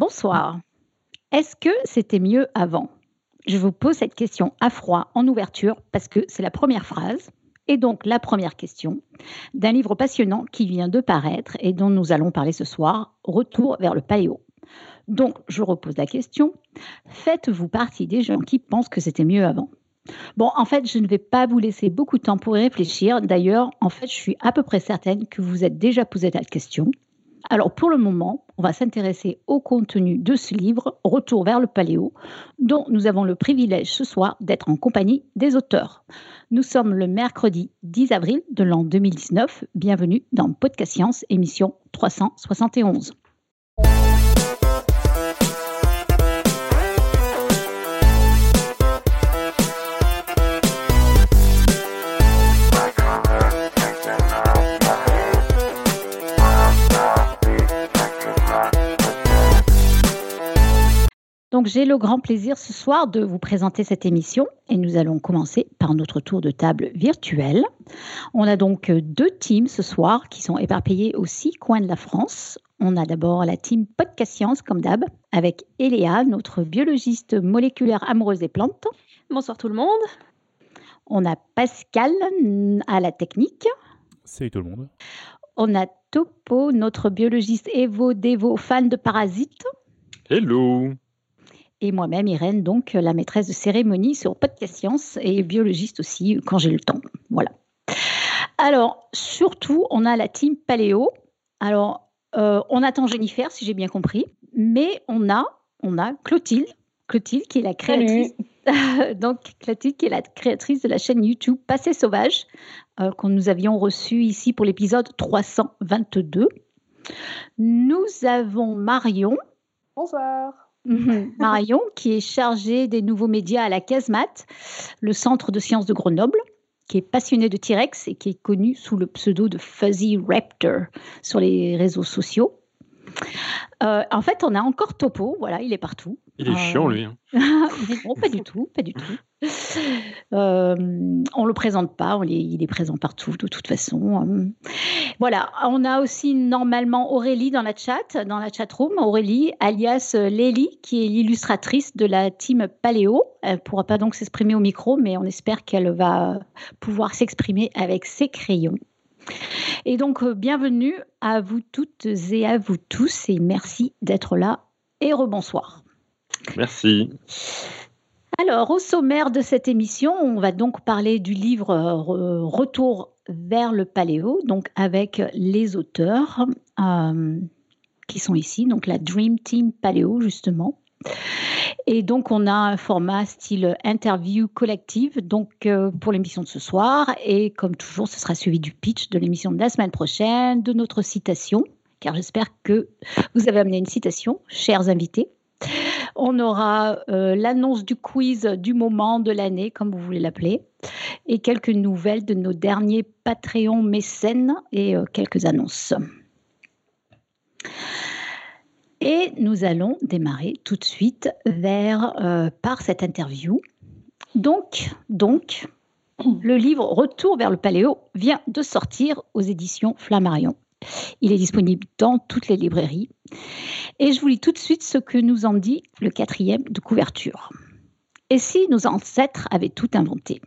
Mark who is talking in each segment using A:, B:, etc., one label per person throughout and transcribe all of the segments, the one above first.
A: Bonsoir. Est-ce que c'était mieux avant? Je vous pose cette question à froid en ouverture parce que c'est la première phrase et donc la première question d'un livre passionnant qui vient de paraître et dont nous allons parler ce soir, Retour vers le paléo. Donc je repose la question, faites-vous partie des gens qui pensent que c'était mieux avant? Bon, en fait, je ne vais pas vous laisser beaucoup de temps pour y réfléchir. D'ailleurs, en fait, je suis à peu près certaine que vous êtes déjà posé cette question. Alors pour le moment, on va s'intéresser au contenu de ce livre, Retour vers le Paléo, dont nous avons le privilège ce soir d'être en compagnie des auteurs. Nous sommes le mercredi 10 avril de l'an 2019. Bienvenue dans Podcast Science, émission 371. Donc j'ai le grand plaisir ce soir de vous présenter cette émission et nous allons commencer par notre tour de table virtuel. On a donc deux teams ce soir qui sont éparpillés aux six coins de la France. On a d'abord la team Podcast Science comme d'hab avec Eléa, notre biologiste moléculaire amoureuse des plantes.
B: Bonsoir tout le monde.
A: On a Pascal à la technique.
C: Salut tout le monde.
A: On a Topo, notre biologiste Evo Devo fan de parasites.
D: Hello
A: et moi-même, Irène, donc la maîtresse de cérémonie sur Podcast Science et biologiste aussi quand j'ai le temps. Voilà. Alors, surtout, on a la team Paléo. Alors, euh, on attend Jennifer, si j'ai bien compris, mais on a, on a Clotilde, Clotilde qui est la créatrice. donc, Clotilde qui est la créatrice de la chaîne YouTube Passé Sauvage, euh, que nous avions reçue ici pour l'épisode 322. Nous avons Marion.
B: Bonsoir.
A: Mhm. Marion, qui est chargée des nouveaux médias à la Casemate, le centre de sciences de Grenoble, qui est passionnée de T-Rex et qui est connue sous le pseudo de Fuzzy Raptor sur les réseaux sociaux. Euh, en fait, on a encore Topo, voilà, il est partout.
D: Il est chiant, lui. Hein.
A: non, pas du tout, pas du tout. Euh, on le présente pas, il est présent partout de toute façon. Voilà, on a aussi normalement Aurélie dans la chat, dans la chat room. Aurélie, alias Lélie, qui est l'illustratrice de la team Paléo. Elle ne pourra pas donc s'exprimer au micro, mais on espère qu'elle va pouvoir s'exprimer avec ses crayons. Et donc, euh, bienvenue à vous toutes et à vous tous, et merci d'être là, et rebonsoir.
D: Merci.
A: Alors, au sommaire de cette émission, on va donc parler du livre euh, Retour vers le paléo, donc avec les auteurs euh, qui sont ici, donc la Dream Team Paléo, justement. Et donc, on a un format style interview collective donc, euh, pour l'émission de ce soir. Et comme toujours, ce sera suivi du pitch de l'émission de la semaine prochaine, de notre citation, car j'espère que vous avez amené une citation, chers invités. On aura euh, l'annonce du quiz du moment de l'année, comme vous voulez l'appeler, et quelques nouvelles de nos derniers Patreon mécènes et euh, quelques annonces. Et nous allons démarrer tout de suite vers, euh, par cette interview. Donc, donc, le livre Retour vers le Paléo vient de sortir aux éditions Flammarion. Il est disponible dans toutes les librairies. Et je vous lis tout de suite ce que nous en dit le quatrième de couverture. Et si nos ancêtres avaient tout inventé?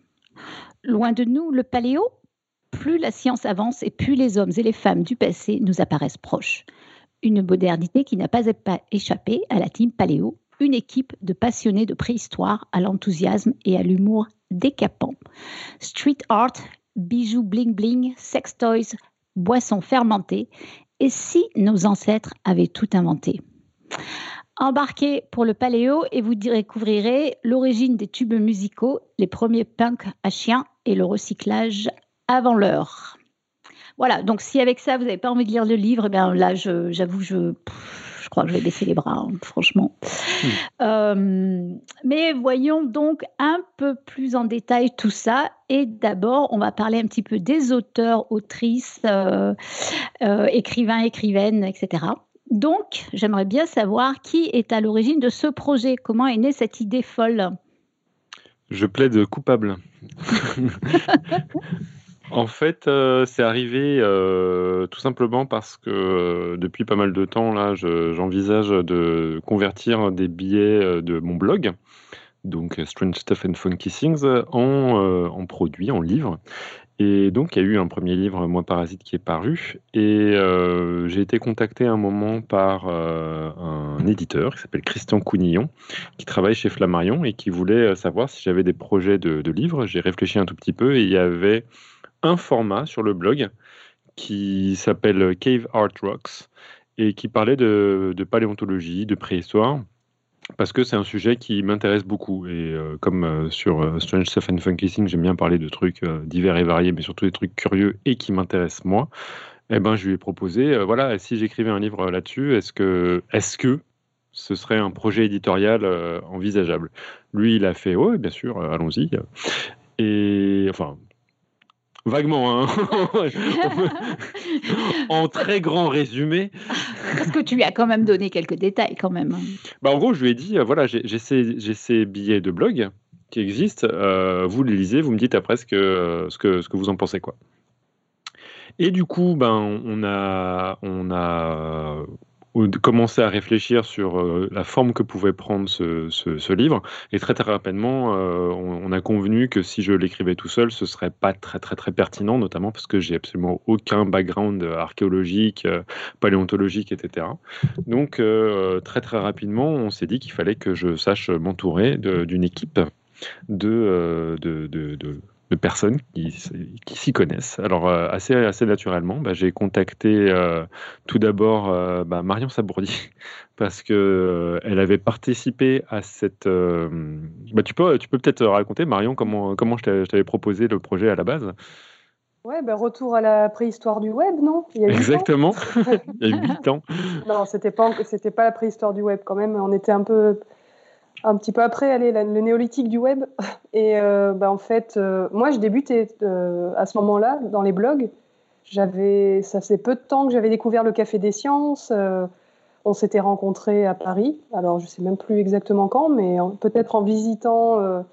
A: Loin de nous, le paléo? Plus la science avance et plus les hommes et les femmes du passé nous apparaissent proches une modernité qui n'a pas échappé à la team Paléo, une équipe de passionnés de préhistoire à l'enthousiasme et à l'humour décapant. Street art, bijoux bling bling, sex toys, boissons fermentées. Et si nos ancêtres avaient tout inventé Embarquez pour le paléo et vous découvrirez l'origine des tubes musicaux, les premiers punks à chiens et le recyclage avant l'heure. Voilà, donc si avec ça, vous n'avez pas envie de lire le livre, eh bien là, j'avoue, je crois que je vais baisser les bras, hein, franchement. Euh, mais voyons donc un peu plus en détail tout ça. Et d'abord, on va parler un petit peu des auteurs, autrices, euh, euh, écrivains, écrivaines, etc. Donc, j'aimerais bien savoir qui est à l'origine de ce projet. Comment est née cette idée folle?
D: Je plaide coupable. En fait, euh, c'est arrivé euh, tout simplement parce que euh, depuis pas mal de temps, là, j'envisage de convertir des billets de mon blog, donc Strange Stuff and Funky Things, en, en produits, en livres. Et donc, il y a eu un premier livre, Moi Parasite, qui est paru. Et j'ai été contacté un moment par un éditeur qui s'appelle Christian Counillon, qui travaille chez Flammarion et qui voulait savoir si j'avais des projets de livres. J'ai réfléchi un tout petit peu et il y avait un format sur le blog qui s'appelle Cave Art Rocks et qui parlait de, paléontologie, de préhistoire, parce que c'est un sujet qui m'intéresse beaucoup. Et euh, comme euh, sur euh, Strange Stuff and Funky Things, j'aime bien parler de trucs divers et variés, mais surtout des trucs curieux et qui m'intéressent moi, eh ben, je lui ai proposé, voilà, si j'écrivais un livre là-dessus, est-ce que, est que ce serait un projet éditorial envisageable? Lui, il a fait, oui, bien sûr, allons-y. Et enfin, Vaguement, hein. en très grand résumé.
A: Parce que tu lui as quand même donné quelques détails, quand même.
D: Bah, en gros, je lui ai dit, euh, voilà, j'ai ces, ces, billets de blog qui existent, euh, vous les lisez, vous me dites après ce que, ce que, ce que vous en pensez. quoi. Et du coup, ben, on a, on a de commencer à réfléchir sur euh, la forme que pouvait prendre ce, ce, livre. Et très très rapidement, euh, on, a convenu que si je l'écrivais tout seul, ce serait pas très très très pertinent, notamment parce que j'ai absolument aucun background archéologique, euh, paléontologique, etc. Donc très très rapidement, on s'est dit qu'il fallait que je sache m'entourer d'une équipe de, de, de de personnes qui, qui s'y connaissent. Alors, euh, assez, assez naturellement, bah, j'ai contacté euh, tout d'abord euh, bah, Marion Sabourdi, parce qu'elle elle avait participé à cette... Bah, tu peux tu peux peut-être raconter, Marion, comment, comment je t'avais proposé le projet à la base?
B: Ouais, ben retour à la préhistoire du web, non?
D: Il y a Exactement, il y a 8 ans.
B: Non, c'était pas, c'était pas la préhistoire du web quand même. On était un peu un petit peu après, allez, le néolithique du web. Et euh, bah, en fait, euh, moi, je débutais euh, à ce moment-là dans les blogs. J'avais, ça faisait peu de temps que j'avais découvert le Café des Sciences. on s'était rencontrés à Paris. Alors, je sais même plus exactement quand, mais peut-être en visitant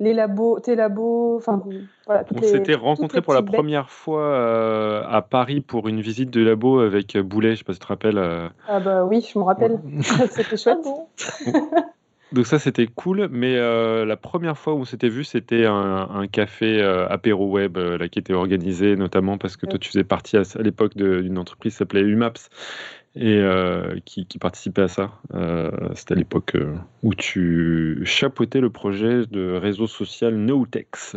B: les labos, tes labos. Enfin,
D: voilà, on s'était rencontrés pour la première fois à Paris pour une visite de labo avec Boulet. Je sais pas si tu te rappelles.
B: Ah bah oui, je me rappelle. C'était chouette.
D: Donc ça, c'était cool, mais euh, la première fois où on s'était vu, c'était un, café euh, apéro web euh, là, qui était organisé, notamment parce que toi, tu faisais partie à, l'époque d'une entreprise qui s'appelait Umaps et qui, participait à ça. c'était à l'époque où tu chapeautais le projet de réseau social Notex.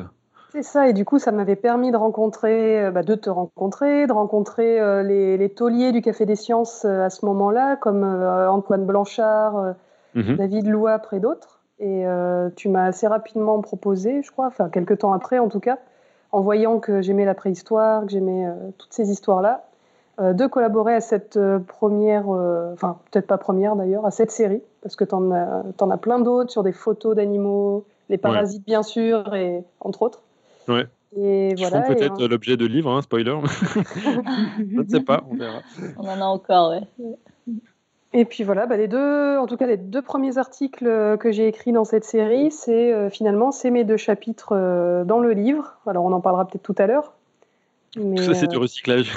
B: C'est ça, et du coup, ça m'avait permis de rencontrer, bah, de te rencontrer, de rencontrer les, les, tauliers du Café des Sciences à ce moment-là, comme Antoine Blanchard Mhm. David Loua près d'autres. Et euh, tu m'as assez rapidement proposé, je crois, enfin quelques temps après en tout cas, en voyant que j'aimais la préhistoire, que j'aimais euh, toutes ces histoires-là, euh, de collaborer à cette première, enfin peut-être pas première d'ailleurs, à cette série, parce que tu en, en, as plein d'autres sur des photos d'animaux, les parasites bien sûr, et entre autres.
D: Ouais. Et voilà, peut-être l'objet de livres, hein, spoiler. Je ne sais pas, on verra.
A: On en a encore, ouais.
B: Et puis voilà, bah, les deux, en tout cas les deux premiers articles euh, que j'ai écrits dans cette série, c'est euh, finalement c'est mes deux chapitres euh, dans le livre. Alors on en parlera peut-être tout à l'heure.
D: Mais, ça c'est du recyclage.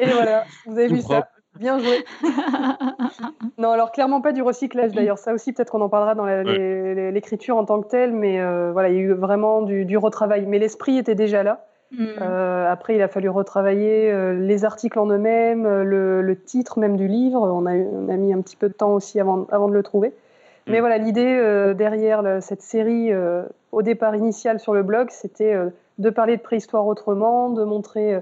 B: Et voilà, vous avez vu ça. Bien joué. non, alors clairement pas du recyclage d'ailleurs. Ça aussi, peut-être qu'on en parlera dans l'écriture en tant que telle, mais voilà, il y a eu vraiment du, du retravail. Mais l'esprit était déjà là. Mm. Euh, après, il a fallu retravailler euh, les articles en eux-mêmes, euh, le, titre même du livre. On a, mis un petit peu de temps aussi avant, avant de le trouver. Mais mm. voilà, l'idée derrière cette série, au départ initial sur le blog, c'était de parler de préhistoire autrement, de montrer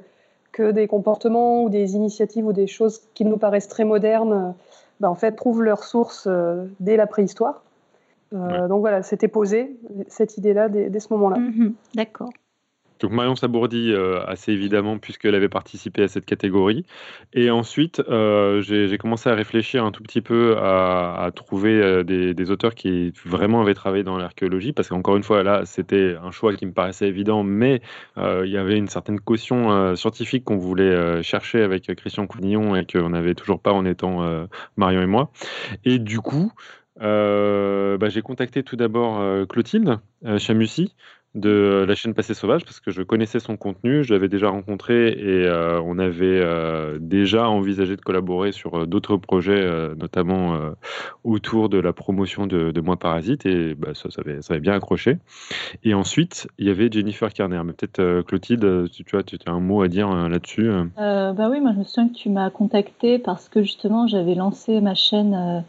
B: que des comportements ou des initiatives ou des choses qui nous paraissent très modernes, ben, en fait, trouvent leur source dès la préhistoire. Donc voilà, c'était posé, cette idée-là, dès, ce moment-là.
A: Mm-hmm. D'accord.
D: Donc Marion Sabourdi, euh, assez évidemment, puisqu'elle avait participé à cette catégorie. Et ensuite, euh, j'ai commencé à réfléchir un tout petit peu à, trouver euh, des, auteurs qui vraiment avaient travaillé dans l'archéologie, parce qu'encore une fois, là, c'était un choix qui me paraissait évident, mais il y avait une certaine caution scientifique qu'on voulait chercher avec Christian Counillon et qu'on n'avait toujours pas en étant Marion et moi. Et du coup, bah, j'ai contacté tout d'abord Clotilde Chamussy, de la chaîne Passé Sauvage parce que je connaissais son contenu, je l'avais déjà rencontré et euh, on avait euh, déjà envisagé de collaborer sur euh, d'autres projets, notamment autour de la promotion de, de Moi Parasite et bah, ça, avait, bien accroché. Et ensuite, il y avait Jennifer Kerner. Mais peut-être Clotilde, tu, tu as un mot à dire là-dessus
C: Bah oui, moi je me souviens que tu m'as contacté parce que justement j'avais lancé ma chaîne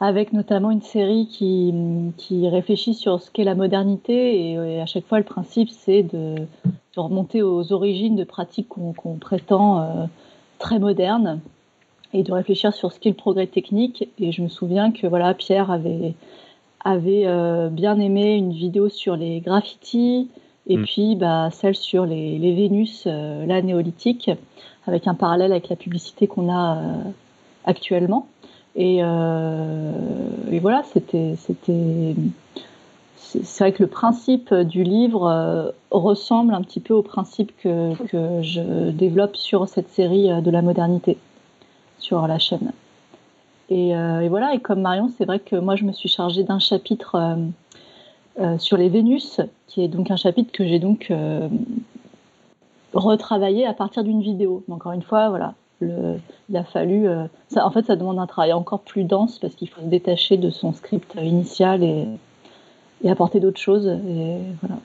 C: avec notamment une série qui, qui réfléchit sur ce qu'est la modernité. Et, à chaque fois, le principe, c'est de, de, remonter aux origines de pratiques qu'on prétend euh, très modernes et de réfléchir sur ce qu'est le progrès technique. Et je me souviens que voilà, Pierre avait, avait euh, bien aimé une vidéo sur les graffitis et mm. puis bah, celle sur les, les Vénus, euh, la néolithique, avec un parallèle avec la publicité qu'on a actuellement. Euh, et, voilà, c'était, c'était, c'est vrai que le principe du livre euh, ressemble un petit peu au principe que, que, je développe sur cette série euh, de la modernité sur la chaîne. Et, voilà, et comme Marion, c'est vrai que moi je me suis chargée d'un chapitre sur les Vénus, qui est donc un chapitre que j'ai donc retravaillé à partir d'une vidéo. Encore une fois, voilà, il a fallu. Euh, en fait, ça demande un travail encore plus dense parce qu'il faut se détacher de son script initial et, et apporter d'autres choses. Et voilà.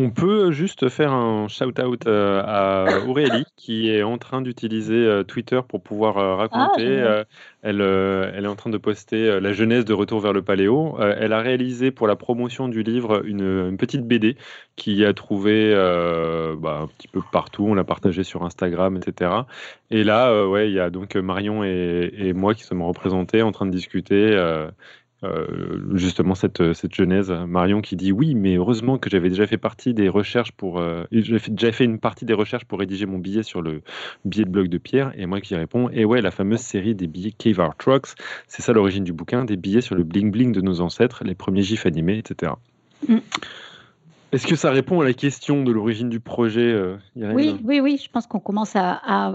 D: On peut juste faire un shout-out euh, à Aurélie qui est en train d'utiliser euh, Twitter pour pouvoir euh, raconter. Ah, elle, elle, est en train de poster la jeunesse de Retour vers le Paléo. elle a réalisé pour la promotion du livre une, petite BD qui a trouvé bah, un petit peu partout. On l'a partagée sur Instagram, etc. Et là, ouais, il y a donc Marion et, et, moi qui sommes représentés en train de discuter. Euh, justement cette, cette genèse. Marion qui dit oui, mais heureusement que j'avais déjà fait partie des recherches pour. Euh, j'ai déjà fait une partie des recherches pour rédiger mon billet sur le billet de blog de Pierre. Et moi qui réponds et ouais, la fameuse série des billets Cave Art Trucks, c'est ça l'origine du bouquin, des billets sur le bling bling de nos ancêtres, les premiers gifs animés, etc. Est-ce que ça répond à la question de l'origine du projet euh,
A: Oui, oui, oui. Je pense qu'on commence à,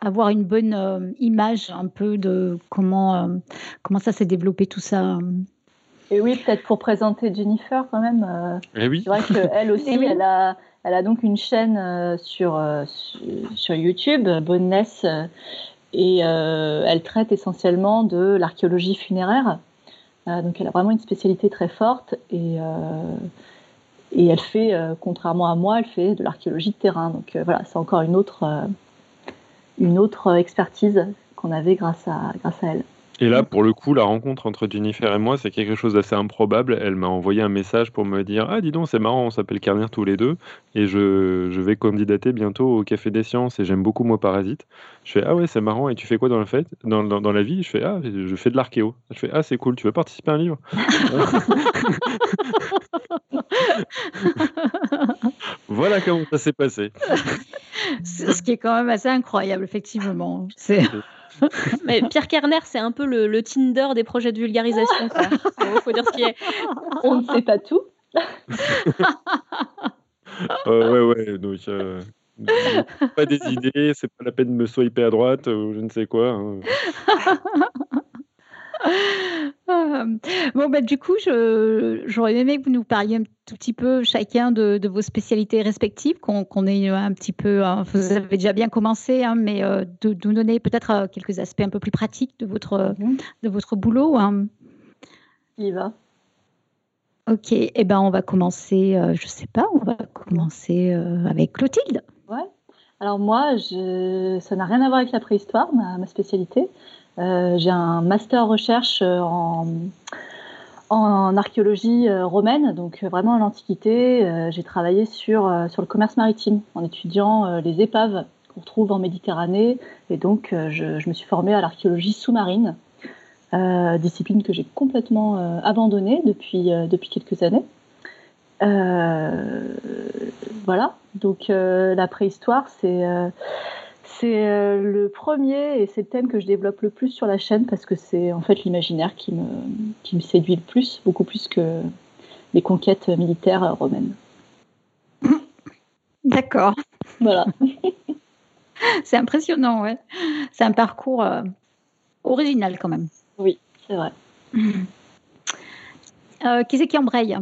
A: avoir une bonne euh, image un peu de comment, euh, comment ça s'est développé tout ça.
C: Et oui, peut-être pour présenter Jennifer quand même.
D: Eh oui.
C: C'est vrai qu'elle aussi, eh elle, a, elle a donc une chaîne sur, sur YouTube, Bonnes, et elle traite essentiellement de l'archéologie funéraire. donc elle a vraiment une spécialité très forte et et elle fait, euh, contrairement à moi, elle fait de l'archéologie de terrain. Donc euh, voilà, c'est encore une autre, euh, expertise qu'on avait grâce à elle.
D: Et là, pour le coup, la rencontre entre Jennifer et moi, c'est quelque chose d'assez improbable. Elle m'a envoyé un message pour me dire Ah, dis donc, c'est marrant, on s'appelle Carnier tous les deux. Et je, je, vais candidater bientôt au Café des Sciences et j'aime beaucoup moi Parasite. Je fais Ah ouais, c'est marrant. Et tu fais quoi dans, le fait dans, dans, dans la vie? Je fais Ah, je fais de l'archéo. Je fais Ah, c'est cool, tu veux participer à un livre? Voilà comment ça s'est passé.
A: Ce qui est quand même assez incroyable, effectivement. C'est.
E: Mais Pierre Kerner, c'est un peu le, Tinder des projets de vulgarisation. Il faut dire ce qui est.
C: On ne sait pas tout.
D: euh, ouais, ouais. Donc, euh, pas des idées, c'est pas la peine de me swiper à droite ou je ne sais quoi. Hein.
A: bon, bah, du coup, j'aurais aimé que vous nous parliez un tout petit peu chacun de, vos spécialités respectives, qu'on ait un petit peu, hein, vous avez déjà bien commencé, hein, mais euh, de, nous donner peut-être euh, quelques aspects un peu plus pratiques de votre, mhm. de votre boulot. Hein.
C: Il va.
A: Ok, et eh ben on va commencer, euh, je sais pas, on va commencer avec Clotilde.
C: Ouais. Alors moi, je... ça n'a rien à voir avec la préhistoire, ma, ma spécialité. Euh, j'ai un master recherche euh, en, archéologie euh, romaine, donc vraiment en l'Antiquité. j'ai travaillé sur, sur le commerce maritime en étudiant les épaves qu'on retrouve en Méditerranée. Et donc, je, je me suis formée à l'archéologie sous-marine, discipline que j'ai complètement abandonnée depuis, depuis quelques années. voilà, donc la préhistoire, c'est c'est le premier et c'est le thème que je développe le plus sur la chaîne parce que c'est en fait l'imaginaire qui me, qui me séduit le plus, beaucoup plus que les conquêtes militaires romaines.
A: D'accord.
C: Voilà.
A: c'est impressionnant, ouais. C'est un parcours original quand même.
C: Oui, c'est vrai.
A: Euh, qui c'est qui embraye?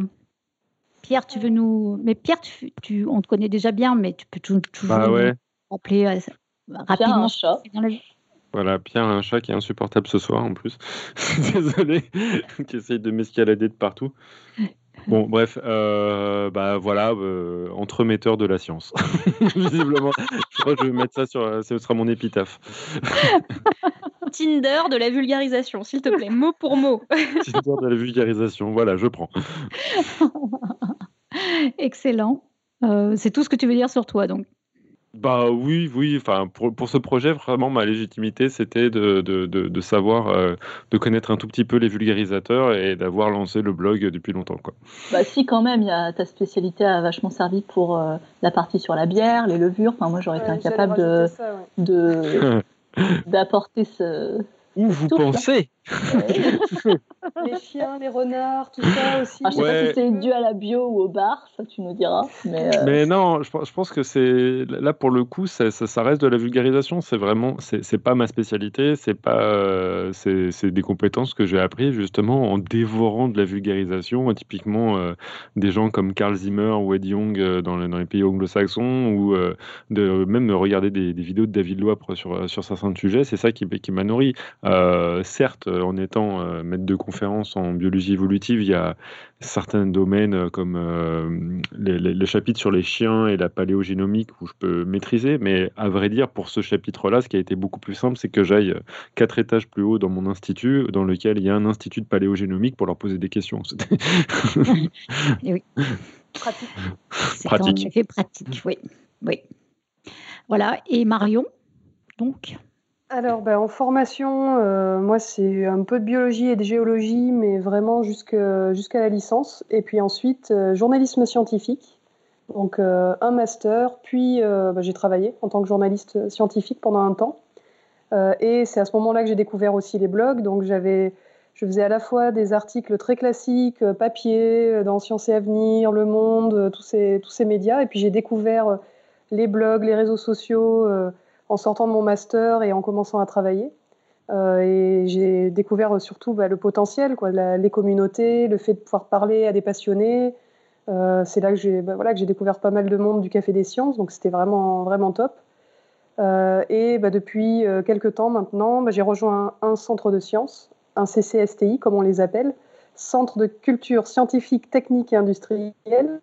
A: Pierre, tu veux nous. Mais Pierre, tu, on te connaît déjà bien, mais tu peux toujours
D: bah ouais.
A: rappeler euh, rapidement.
C: Chat.
D: Voilà, Pierre a un chat qui est insupportable ce soir en plus. Désolé, qui essaye de m'escalader de partout. Bon, bref, euh, bah voilà, euh, entremetteur de la science. Visiblement, je crois que je vais mettre ça sur. Ce sera mon épitaphe.
E: Tinder de la vulgarisation, s'il te plaît, mot pour mot.
D: Tinder de la vulgarisation, voilà, je prends.
A: Excellent. Euh, c'est tout ce que tu veux dire sur toi, donc.
D: Bah oui, oui. Enfin, pour, pour ce projet, vraiment, ma légitimité, c'était de, de, de, savoir, euh, de connaître un tout petit peu les vulgarisateurs et d'avoir lancé le blog depuis longtemps, quoi.
C: Bah si, quand même, y a, ta spécialité a vachement servi pour euh, la partie sur la bière, les levures. Enfin, moi, j'aurais été incapable de, de d'apporter ce,
D: où vous pensez
B: Les chiens, les renards, tout ça aussi.
C: Ah, je sais pas si c'est dû à la bio ou au bar, ça tu nous diras. Mais,
D: euh, non, je, pense que c'est là pour le coup, ça, reste de la vulgarisation. C'est vraiment, c'est pas ma spécialité. C'est pas, euh, c'est des compétences que j'ai appris justement en dévorant de la vulgarisation. Typiquement, euh, des gens comme Carl Zimmer ou Ed Young dans, les pays anglo-saxons, ou de même regarder des, vidéos de David Loire sur sur certains sujets. C'est ça qui, qui m'a nourri. Euh, certes, en étant euh, maître de conférence en biologie évolutive, il y a certains domaines euh, comme le chapitre sur les chiens et la paléogénomique où je peux maîtriser, mais à vrai dire, pour ce chapitre-là, ce qui a été beaucoup plus simple, c'est que j'aille quatre étages plus haut dans mon institut, dans lequel il y a un institut de paléogénomique pour leur poser des questions.
A: et oui.
B: Pratique.
D: Pratique.
A: pratique, oui. oui. Voilà. Et Marion, donc?
B: Alors, ben, en formation, euh, moi, c'est un peu de biologie et de géologie, mais vraiment jusqu'à la licence. Et puis ensuite, euh, journalisme scientifique. Donc, euh, un master. Puis, ben, j'ai travaillé en tant que journaliste scientifique pendant un temps. et c'est à ce moment-là que j'ai découvert aussi les blogs. Donc, j'avais, je faisais à la fois des articles très classiques, papier, dans Sciences et Avenir, Le Monde, tous ces, tous ces médias. Et puis, j'ai découvert les blogs, les réseaux sociaux en sortant de mon master et en commençant à travailler. Euh, j'ai découvert surtout bah, le potentiel, quoi, les communautés, le fait de pouvoir parler à des passionnés. Euh, c'est là que j'ai bah, que j'ai découvert pas mal de monde du Café des Sciences, donc c'était vraiment, top. Euh, et bah, depuis quelques temps maintenant, j'ai rejoint un, centre de sciences, un CCSTI comme on les appelle, Centre de culture scientifique, technique et industrielle,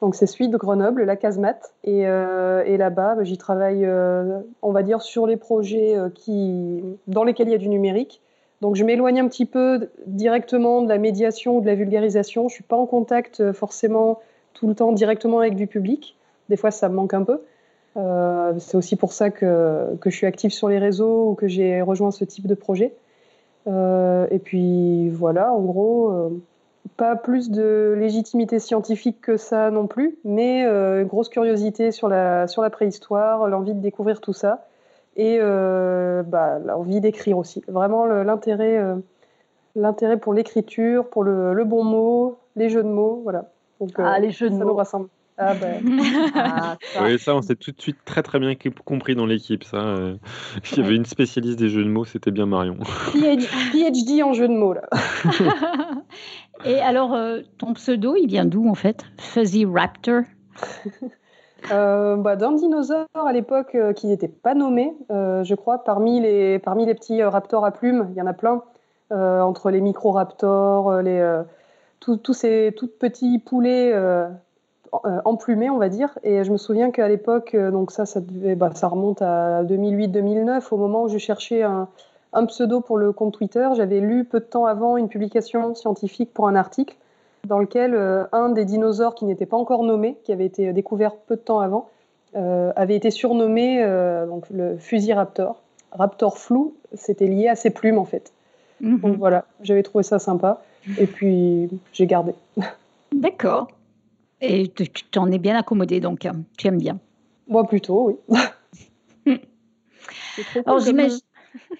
B: donc c'est celui de Grenoble, la casemate. Et, euh, là-bas, bah, j'y travaille, euh, on va dire, sur les projets euh, qui, dans lesquels il y a du numérique. Donc je m'éloigne un petit peu directement de la médiation ou de la vulgarisation. Je ne suis pas en contact forcément tout le temps directement avec du public. Des fois, ça me manque un peu. c'est aussi pour ça que, que, je suis active sur les réseaux ou que j'ai rejoint ce type de projet. et puis voilà, en gros pas plus de légitimité scientifique que ça non plus, mais euh, grosse curiosité sur la, sur la préhistoire, l'envie de découvrir tout ça et euh, bah, l'envie d'écrire aussi. Vraiment l'intérêt, euh, l'intérêt pour l'écriture, pour le, bon mot, les jeux de mots, voilà.
C: Donc, ah, les jeux de
B: ça
C: mots.
B: nous rassemble. Ah, ben.
D: ah, ça. Oui, ça, on s'est tout de suite très très bien compris dans l'équipe. Ça, il y avait une spécialiste des jeux de mots, c'était bien Marion.
B: PhD en jeux de mots là.
A: Et alors, euh, ton pseudo, il vient d'où en fait? Fuzzy Raptor?
B: Euh, bah, D'un dinosaure à l'époque euh, qui n'était pas nommé, je crois, parmi les, parmi les petits raptors à plumes, il y en a plein, entre les micro-raptors, les, tous ces tout petits poulets emplumés, on va dire. Et je me souviens qu'à l'époque, donc ça, ça, bah, ça remonte à 2008-2009, au moment où je cherchais un un pseudo pour le compte Twitter. J'avais lu peu de temps avant une publication scientifique pour un article dans lequel euh, un des dinosaures qui n'était pas encore nommé, qui avait été découvert peu de temps avant, euh, avait été surnommé euh, donc le Fusiraptor. Raptor flou, c'était lié à ses plumes en fait. Mhm. Donc voilà, j'avais trouvé ça sympa et puis j'ai gardé.
A: D'accord. Et tu t'en es bien accommodé, donc tu aimes bien.
B: Moi plutôt, oui.
A: Alors j'imagine.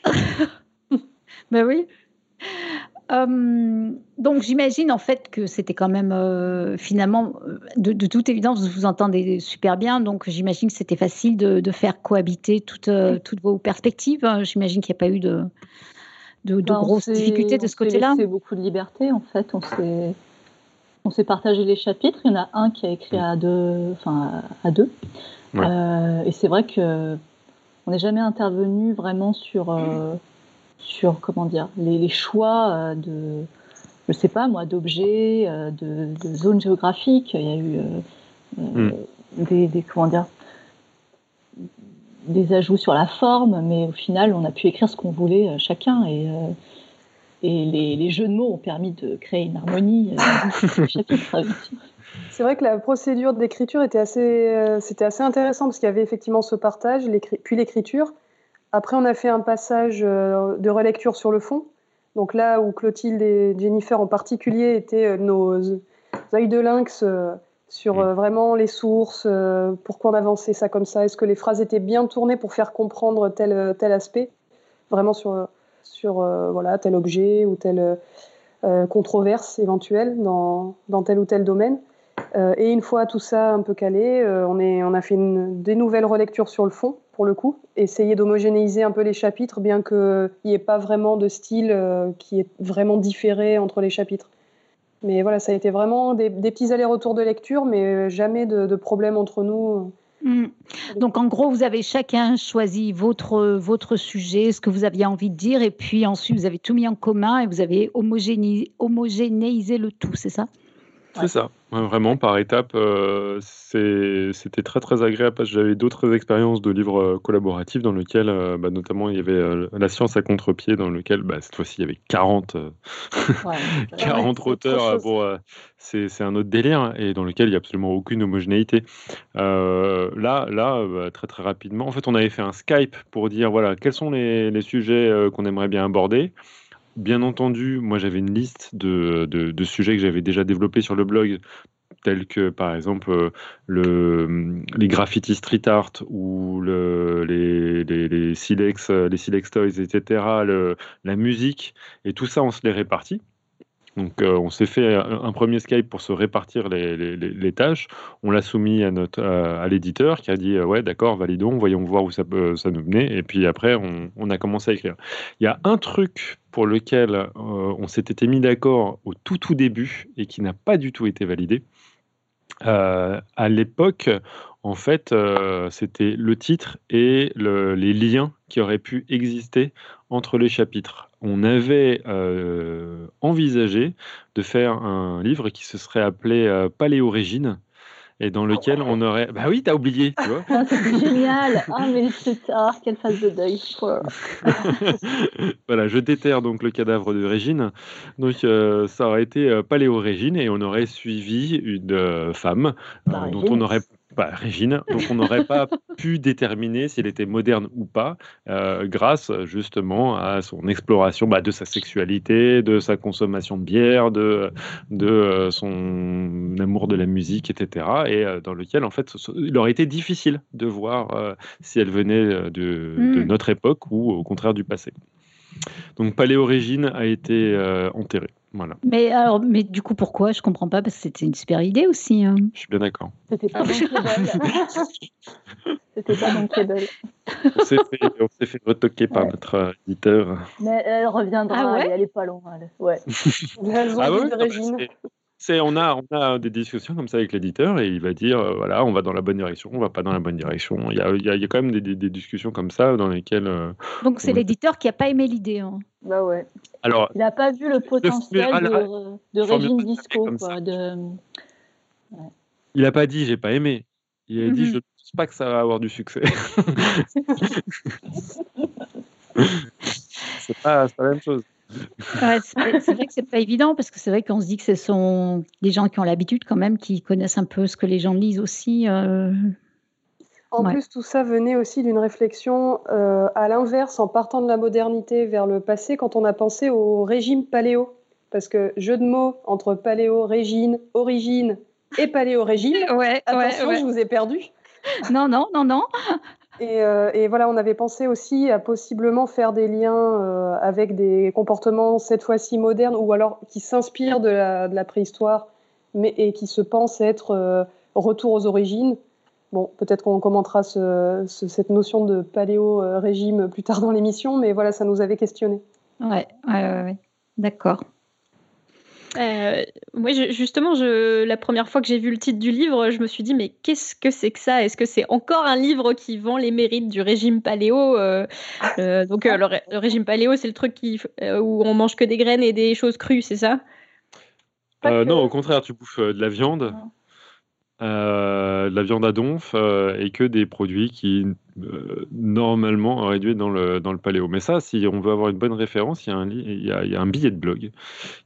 A: ben oui. Hum, donc j'imagine en fait que c'était quand même euh, finalement euh, de, toute évidence vous vous entendez super bien donc j'imagine que c'était facile de, faire cohabiter toutes, euh, toutes vos perspectives. J'imagine qu'il n'y a pas eu de, de,
C: bah,
A: grosses difficultés de ce côté-là.
C: C'est beaucoup de liberté en fait. On s'est on s'est partagé les chapitres. Il y en a un qui a écrit à deux, enfin à deux. et c'est vrai que on n'est jamais intervenu vraiment sur sur comment dire les, choix euh, de je sais pas moi d'objets euh, de, zones géographiques. Il y a eu euh, hmm. des, comment dire des ajouts sur la forme mais au final on a pu écrire ce qu'on voulait chacun. Et et les, jeux de mots ont permis de créer une harmonie
B: C'est vrai que la procédure d'écriture était assez, c'était assez intéressant parce qu'il y avait effectivement ce partage, puis l'écriture, après, on a fait un passage euh, de relecture sur le fond. Donc là où Clotilde et Jennifer en particulier étaient euh, nos œils de lynx euh, sur vraiment les sources, pourquoi on avançait ça comme ça, est-ce que les phrases étaient bien tournées pour faire comprendre tel, tel aspect, vraiment sur, sur voilà, tel objet ou telle controverse éventuelle dans, dans tel ou tel domaine. Euh, et une fois tout ça un peu calé, euh, on, est, on a fait une, des nouvelles relectures sur le fond, pour le coup, essayer d'homogénéiser un peu les chapitres, bien qu'il n'y ait pas vraiment de style euh, qui est vraiment différé entre les chapitres. Mais voilà, ça a été vraiment des, petits allers-retours de lecture, mais jamais de, problème entre nous.
A: Hmm. Donc en gros, vous avez chacun choisi votre, votre sujet, ce que vous aviez envie de dire, et puis ensuite vous avez tout mis en commun et vous avez homogénéisé le tout, c'est ça?
D: C'est ça, vraiment par étapes. Euh, c'était très très agréable parce que j'avais d'autres expériences de livres euh, collaboratifs dans lesquels, euh, bah, notamment, il y avait La science à contre-pied, dans lequel bah, cette fois-ci il y avait 40, 40 auteurs. Bon, c'est un autre délire et dans lequel il n'y a absolument aucune homogénéité. là, là bah, très très rapidement, en fait, on avait fait un Skype pour dire voilà, quels sont les, les sujets qu'on aimerait bien aborder. Bien entendu, moi j'avais une liste de, sujets que j'avais déjà développés sur le blog, tels que par exemple euh, le, les graffiti street art ou le, les, silex, les silex toys, etc., la musique, et tout ça on se les répartit. Donc, euh, on s'est fait un, premier Skype pour se répartir les, tâches. On l'a soumis à, notre, à, l'éditeur qui a dit Ouais, d'accord, validons, voyons voir où ça, ça nous menait. Et puis après, on, a commencé à écrire. Il y a un truc pour lequel euh, on s'était mis d'accord au tout, tout début et qui n'a pas du tout été validé. Euh, à l'époque, en fait, c'était le titre et les liens qui auraient pu exister entre les chapitres on avait euh, envisagé de faire un livre qui se serait appelé euh, Paléorégine et dans lequel on aurait. Bah oui, t'as oublié, tu vois.
C: Ah, c'est génial. Ah, mais c'est tard, quelle phase de deuil.
D: voilà, je déterre donc le cadavre de Régine. Donc, euh, ça aurait été Paléorégine et on aurait suivi une femme dont on aurait bah, Régine, donc on n'aurait pas pu déterminer si elle était moderne ou pas, euh, grâce justement à son exploration bah, de sa sexualité, de sa consommation de bière, de, de euh, son amour de la musique, etc. Et euh, dans lequel, en fait, il aurait été difficile de voir si elle venait de, de, hmm. notre époque ou au contraire du passé. Donc Paléorégine a été enterré.
A: Mais, alors, mais du coup, pourquoi? Je comprends pas, parce que c'était une super idée aussi. Hein.
D: Je suis bien d'accord.
C: C'était pas C'était pas mon
D: On s'est fait, on fait retoquer par notre euh, éditeur.
C: Mais elle reviendra, ah elle, est pas loin. Ouais.
D: ah ouais, c'est, on, a, on a des discussions comme ça avec l'éditeur et il va dire euh, voilà, on va dans la bonne direction, on va pas dans la bonne direction. Il y a, il y a, quand même des, des, discussions comme ça dans lesquelles. Euh,
A: Donc c'est l'éditeur qui a pas aimé l'idée. Hein.
C: Bah ouais. Alors, il n'a pas vu le potentiel de, de Régine Disco. Quoi, de...
D: Ouais. Il n'a pas dit j'ai pas aimé. Il a dit mhm. je ne pense pas que ça va avoir du succès. c'est pas, pas la même chose
A: c'est vrai que c'est pas évident parce que c'est vrai qu'on se dit que ce sont des gens qui ont l'habitude quand même, qui connaissent un peu ce que les gens lisent aussi. Euh.
B: En plus, tout ça venait aussi d'une réflexion euh, à l'inverse, en partant de la modernité vers le passé, quand on a pensé au régime paléo. Parce que jeu de mots entre paléo, régine, origine et paléo-régime.
A: Ouais,
B: Attention,
A: ouais,
B: je vous ai perdu.
A: Non, non, non, non.
B: Et, euh, et, voilà, on avait pensé aussi à possiblement faire des liens euh, avec des comportements cette fois-ci modernes ou alors qui s'inspirent de la, préhistoire mais, et qui se pensent être euh, retour aux origines. Bon, peut-être qu'on commentera ce, ce, cette notion de paléo-régime plus tard dans l'émission, mais voilà, ça nous avait questionné.
A: Ouais, ouais, ouais, ouais. d'accord.
E: Euh, moi, je, justement, je, la première fois que j'ai vu le titre du livre, je me suis dit, mais qu'est-ce que c'est que ça? Est-ce que c'est encore un livre qui vend les mérites du régime paléo euh, euh, Donc, le, le, régime paléo, c'est le truc qui, où on mange que des graines et des choses crues, c'est ça?
D: Non, au contraire, tu bouffes de la viande. Euh, de la viande à donf euh, et que des produits qui euh, normalement réduits dans le, dans le paléo. Mais ça, si on veut avoir une bonne référence, il y a un, il y a, il y a un billet de blog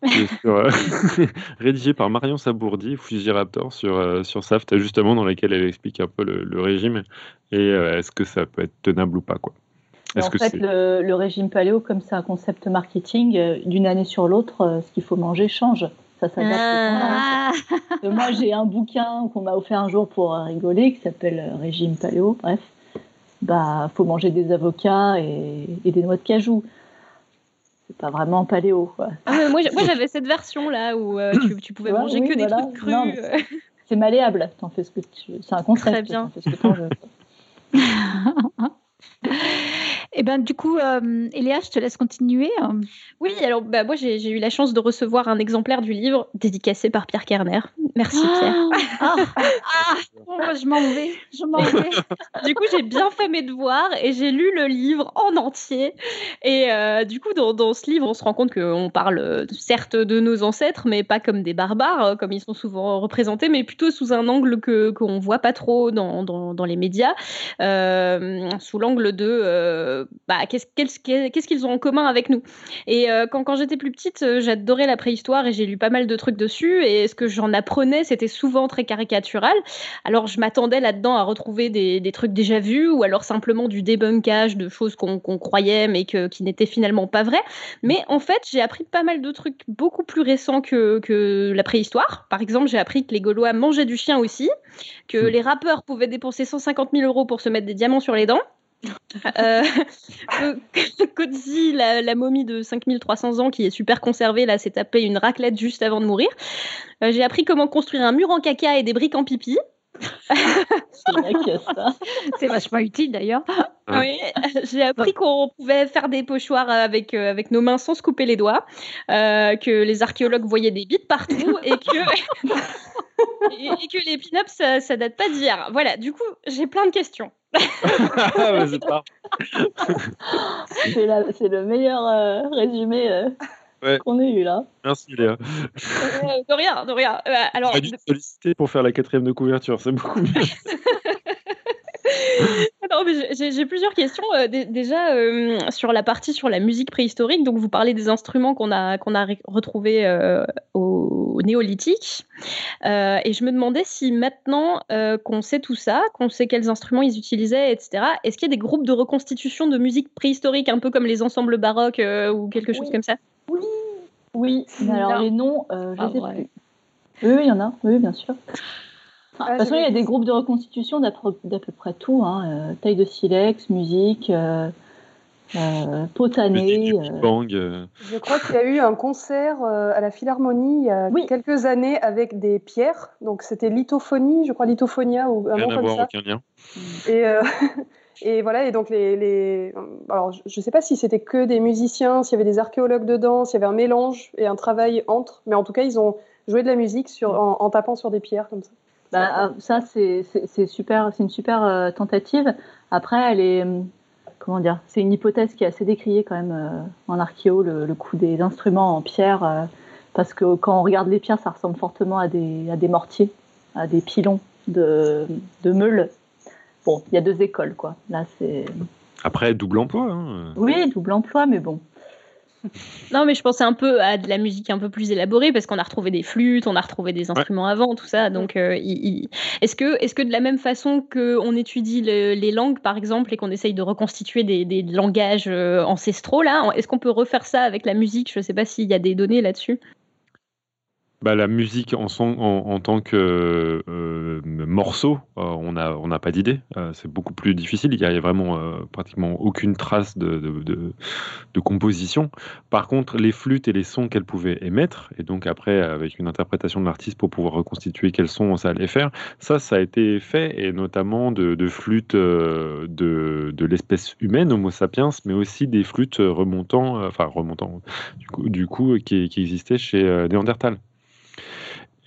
D: sur, rédigé par Marion Sabourdi, Fugiraptor, sur, sur SAFT, justement, dans lequel elle explique un peu le, le régime et est-ce que ça peut être tenable ou pas. Quoi.
C: En fait, le, le, régime paléo, comme c'est un concept marketing, d'une année sur l'autre, ce qu'il faut manger change ça s'adapte. Ah. Moi, j'ai un bouquin qu'on m'a offert un jour pour rigoler qui s'appelle Régime paléo. Bref, bah, faut manger des avocats et, et des noix de cajou. C'est pas vraiment paléo. Quoi.
E: Ah, moi, j'avais cette version là où euh, tu, tu, pouvais ouais, manger oui, que voilà. des trucs crus.
C: C'est malléable. T'en fais ce que tu. C'est un concept.
E: Très bien.
C: Fais ce que t'en veux.
A: Eh ben, du coup, euh, Eléa, je te laisse continuer.
E: Oui, alors bah, moi, j'ai eu la chance de recevoir un exemplaire du livre dédicacé par Pierre Kerner. Merci, Pierre.
A: Ah, ah, ah, je m'en vais, je m'en vais.
E: du coup, j'ai bien fait mes devoirs et j'ai lu le livre en entier. Et euh, du coup, dans, dans, ce livre, on se rend compte qu'on parle certes de nos ancêtres, mais pas comme des barbares, comme ils sont souvent représentés, mais plutôt sous un angle que qu'on voit pas trop dans, dans, dans les médias, euh, sous l'angle de euh, bah, qu'est-ce qu'ils qu ont en commun avec nous? Et euh, quand, quand j'étais plus petite, euh, j'adorais la préhistoire et j'ai lu pas mal de trucs dessus. Et ce que j'en apprenais, c'était souvent très caricatural. Alors je m'attendais là-dedans à retrouver des, des, trucs déjà vus ou alors simplement du débunkage de choses qu'on qu croyait mais que, qui n'étaient finalement pas vraies. Mais en fait, j'ai appris pas mal de trucs beaucoup plus récents que, que la préhistoire. Par exemple, j'ai appris que les Gaulois mangeaient du chien aussi, que mmh. les rappeurs pouvaient dépenser 150 000 euros pour se mettre des diamants sur les dents. Euh, la, la, momie de 5300 ans qui est super conservée, là, s'est tapé une raclette juste avant de mourir. Euh, J'ai appris comment construire un mur en caca et des briques en pipi.
A: C'est vachement utile d'ailleurs.
E: Oui, j'ai appris qu'on pouvait faire des pochoirs avec, euh, avec nos mains sans se couper les doigts, euh, que les archéologues voyaient des bites partout et que, et, et, que les pin-ups, ça, ça date pas d'hier. Voilà, du coup, j'ai plein de questions.
C: c'est le meilleur euh, résumé euh,
D: ouais.
C: qu'on ait eu là.
D: Merci Léa.
E: Euh, de rien, de rien. alors,
D: dû te solliciter pour faire la quatrième de couverture, c'est beaucoup mieux.
E: j'ai plusieurs questions. Euh, déjà, euh, sur la partie sur la musique préhistorique, donc vous parlez des instruments qu'on a, qu'on a retrouvés euh, au, au, néolithique. Euh, et je me demandais si maintenant qu'on sait tout ça, qu'on sait quels instruments ils utilisaient, etc., est-ce qu'il y a des groupes de reconstitution de musique préhistorique, un peu comme les ensembles baroques ou quelque chose
C: oui.
E: comme ça?
C: Oui, oui. Mais alors les noms, je ah, sais ouais. plus. Oui, il y en a, oui, bien sûr. De toute façon, il y a des groupes de reconstitution d'à peu près tout. Hein. Euh, taille de silex, musique, euh, euh, potané.
D: Bang.
B: Je crois qu'il y a eu un concert à la Philharmonie il y a oui. quelques années avec des pierres. Donc c'était lithophonie, je crois lithophonia ou un
D: Rien
B: nom comme
D: voir,
B: ça.
D: Aucun lien.
B: Et, et voilà, et donc les. les... Alors je ne sais pas si c'était que des musiciens, s'il y avait des archéologues dedans, s'il y avait un mélange et un travail entre. Mais en tout cas, ils ont joué de la musique sur, en, en tapant sur des pierres comme ça.
C: Bah, ça, c'est super, c'est une super euh, tentative. Après, elle est, comment dire, c'est une hypothèse qui est assez décriée quand même euh, en archéo, le, le coût des instruments en pierre, euh, parce que quand on regarde les pierres, ça ressemble fortement à des, à des mortiers, à des pilons de, de meules. Bon, il y a deux écoles, quoi. Là, c'est.
D: Après, double emploi. Hein.
C: Oui, double emploi, mais bon.
E: Non, mais je pensais un peu à de la musique un peu plus élaborée parce qu'on a retrouvé des flûtes, on a retrouvé des instruments ouais. avant, tout ça. Donc, euh, il, il... est-ce que, est que de la même façon qu'on étudie le, les langues, par exemple, et qu'on essaye de reconstituer des, des langages euh, ancestraux, là, est-ce qu'on peut refaire ça avec la musique? Je ne sais pas s'il y a des données là-dessus.
D: Bah, la musique en, son, en, tant que euh, morceau, euh, on n'a on pas d'idée. Euh, c'est beaucoup plus difficile. Il n'y a vraiment pratiquement aucune trace de, de, composition. Par contre, les flûtes et les sons qu'elle pouvait émettre, et donc après, avec une interprétation de l'artiste pour pouvoir reconstituer quels sons ça allait faire, ça, ça a été fait, et notamment de, flûtes de, l'espèce humaine, Homo sapiens, mais aussi des flûtes remontant, enfin remontant, du coup, du coup qui, qui existaient chez Néandertal.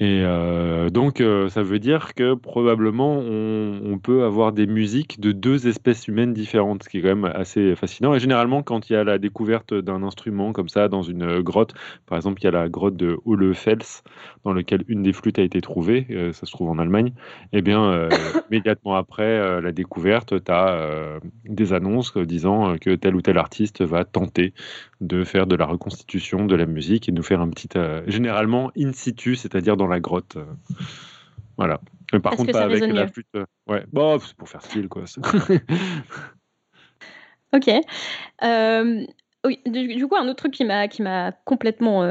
D: Et euh, donc, euh, ça veut dire que probablement on, peut avoir des musiques de deux espèces humaines différentes, ce qui est quand même assez fascinant. Et généralement, quand il y a la découverte d'un instrument comme ça dans une grotte, par exemple, il y a la grotte de Hohlefels, dans laquelle une des flûtes a été trouvée, euh, ça se trouve en Allemagne, et eh bien, immédiatement après la découverte, tu as des annonces disant que tel ou tel artiste va tenter de faire de la reconstitution de la musique et nous faire un petit, généralement in situ, c'est-à-dire dans la grotte. Euh, voilà. Mais par contre, pas avec la flûte. Euh, ouais, bon, c'est pour faire style, quoi.
E: ok. Euh, oui, du, coup, un autre truc qui m'a qui m'a complètement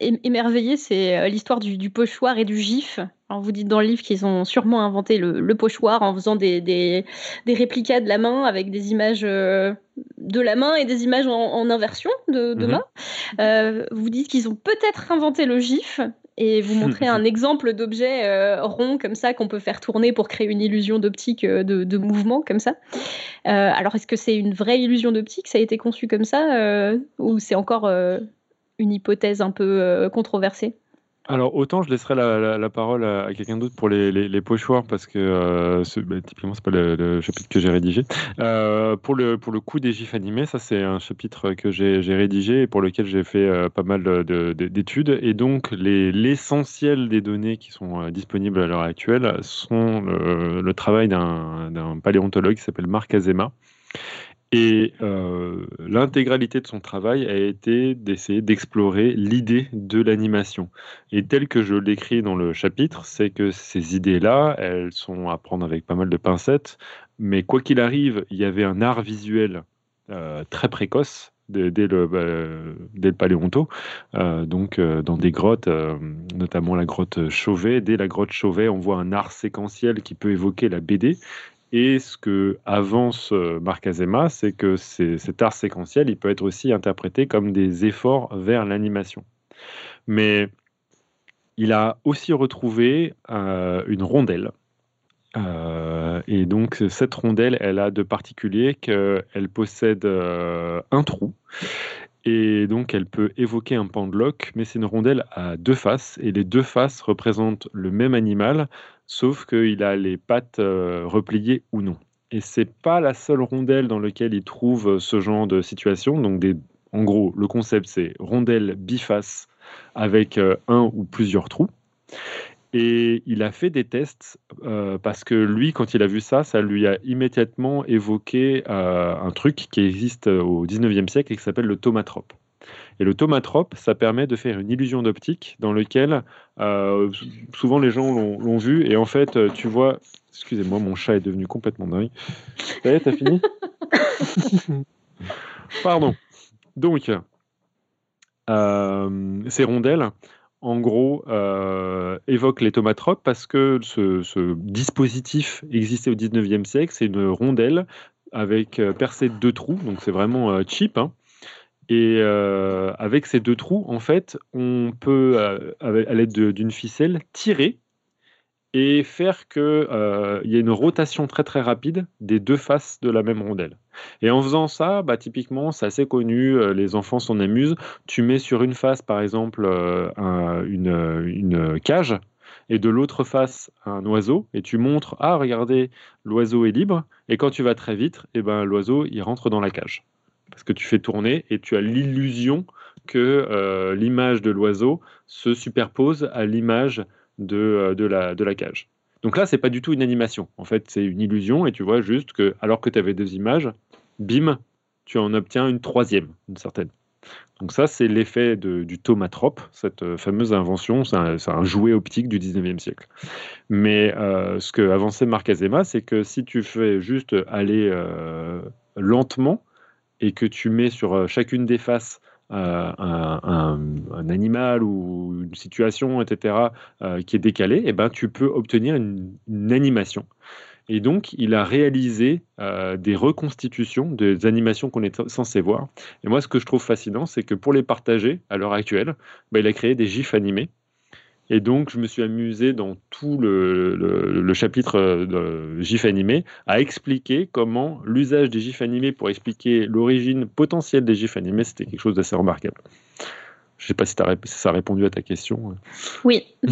E: émerveillé, c'est l'histoire du, pochoir et du gif. Alors, vous dites dans le livre qu'ils ont sûrement inventé le, pochoir en faisant des, des, des, réplicas de la main avec des images de la main et des images en, inversion de, de main. vous dites qu'ils ont peut-être inventé le gif et vous montrer un exemple d'objet euh, rond comme ça qu'on peut faire tourner pour créer une illusion d'optique euh, de, mouvement comme ça. Euh, alors est-ce que c'est une vraie illusion d'optique Ça a été conçu comme ça ou c'est encore une hypothèse un peu controversée?
D: Alors, autant je laisserai la, parole à, quelqu'un d'autre pour les, les, pochoirs, parce que euh, ce, bah, typiquement, c'est pas le, chapitre que j'ai rédigé. Euh, pour, le, pour le coup des gifs animés, ça, c'est un chapitre que j'ai rédigé et pour lequel j'ai fait euh, pas mal d'études. Et donc, l'essentiel des données qui sont disponibles à l'heure actuelle sont le, travail d'un paléontologue qui s'appelle Marc Azema et euh, l'intégralité de son travail a été d'essayer d'explorer l'idée de l'animation. Et tel que je l'écris dans le chapitre, c'est que ces idées-là, elles sont à prendre avec pas mal de pincettes, mais quoi qu'il arrive, il y avait un art visuel euh, très précoce dès, le, bah, dès le paléonto, euh, donc dans des grottes, notamment la grotte Chauvet. Dès la grotte Chauvet, on voit un art séquentiel qui peut évoquer la BD. Et ce que avance euh, Marc Azema, c'est que cet art séquentiel, il peut être aussi interprété comme des efforts vers l'animation. Mais il a aussi retrouvé euh, une rondelle. Euh, et donc cette rondelle, elle a de particulier qu'elle possède un trou. Et donc elle peut évoquer un pendlock, mais c'est une rondelle à deux faces, et les deux faces représentent le même animal, sauf qu'il a les pattes euh, repliées ou non. Et c'est pas la seule rondelle dans laquelle il trouve euh, ce genre de situation. Donc, des, en gros, le concept c'est rondelle biface avec euh, un ou plusieurs trous. Et il a fait des tests parce que lui, quand il a vu ça, ça lui a immédiatement évoqué un truc qui existe au 19e siècle et qui s'appelle le tomatrope. Et le tomatrope, ça permet de faire une illusion d'optique dans lequel euh, souvent les gens l'ont vu et en fait euh, tu vois, excusez-moi, mon chat est devenu complètement dingue. Ça y est, t'as fini? Pardon. Donc, euh, ces rondelles, en gros, évoquent les tomatropes parce que ce, dispositif existait au 19e siècle. C'est une rondelle avec percée de deux trous, donc c'est vraiment cheap. Hein. Et euh, avec ces deux trous, en fait, on peut, euh, à l'aide d'une ficelle, tirer et faire qu'il euh, y ait une rotation très très rapide des deux faces de la même rondelle. Et en faisant ça, bah, typiquement, c'est assez connu, les enfants s'en amusent. Tu mets sur une face, par exemple, une, cage, et de l'autre face un oiseau, et tu montres, ah regardez, l'oiseau est libre, et quand tu vas très vite, eh ben, l'oiseau, il rentre dans la cage parce que tu fais tourner et tu as l'illusion que euh, l'image de l'oiseau se superpose à l'image de, euh, de, la, cage. Donc là, c'est pas du tout une animation. En fait, c'est une illusion et tu vois juste que, alors que tu avais deux images, bim, tu en obtiens une troisième, une certaine. Donc ça, c'est l'effet du tomatrope, cette euh, fameuse invention, c'est un, jouet optique du 19e siècle. Mais ce que avançait Marc Azema, c'est que si tu fais juste aller lentement, et que tu mets sur euh, chacune des faces un, animal ou une situation, etc., qui est décalée, eh ben, tu peux obtenir une, animation. Et donc, il a réalisé des reconstitutions des animations qu'on est censé voir. Et moi, ce que je trouve fascinant, c'est que pour les partager à l'heure actuelle, bah, il a créé des gifs animés et donc, je me suis amusé dans tout le, chapitre euh, de GIF animé à expliquer comment l'usage des GIFs animés pour expliquer l'origine potentielle des GIFs animés, c'était quelque chose d'assez remarquable. Je ne sais pas si, ça a répondu à ta question.
E: Oui.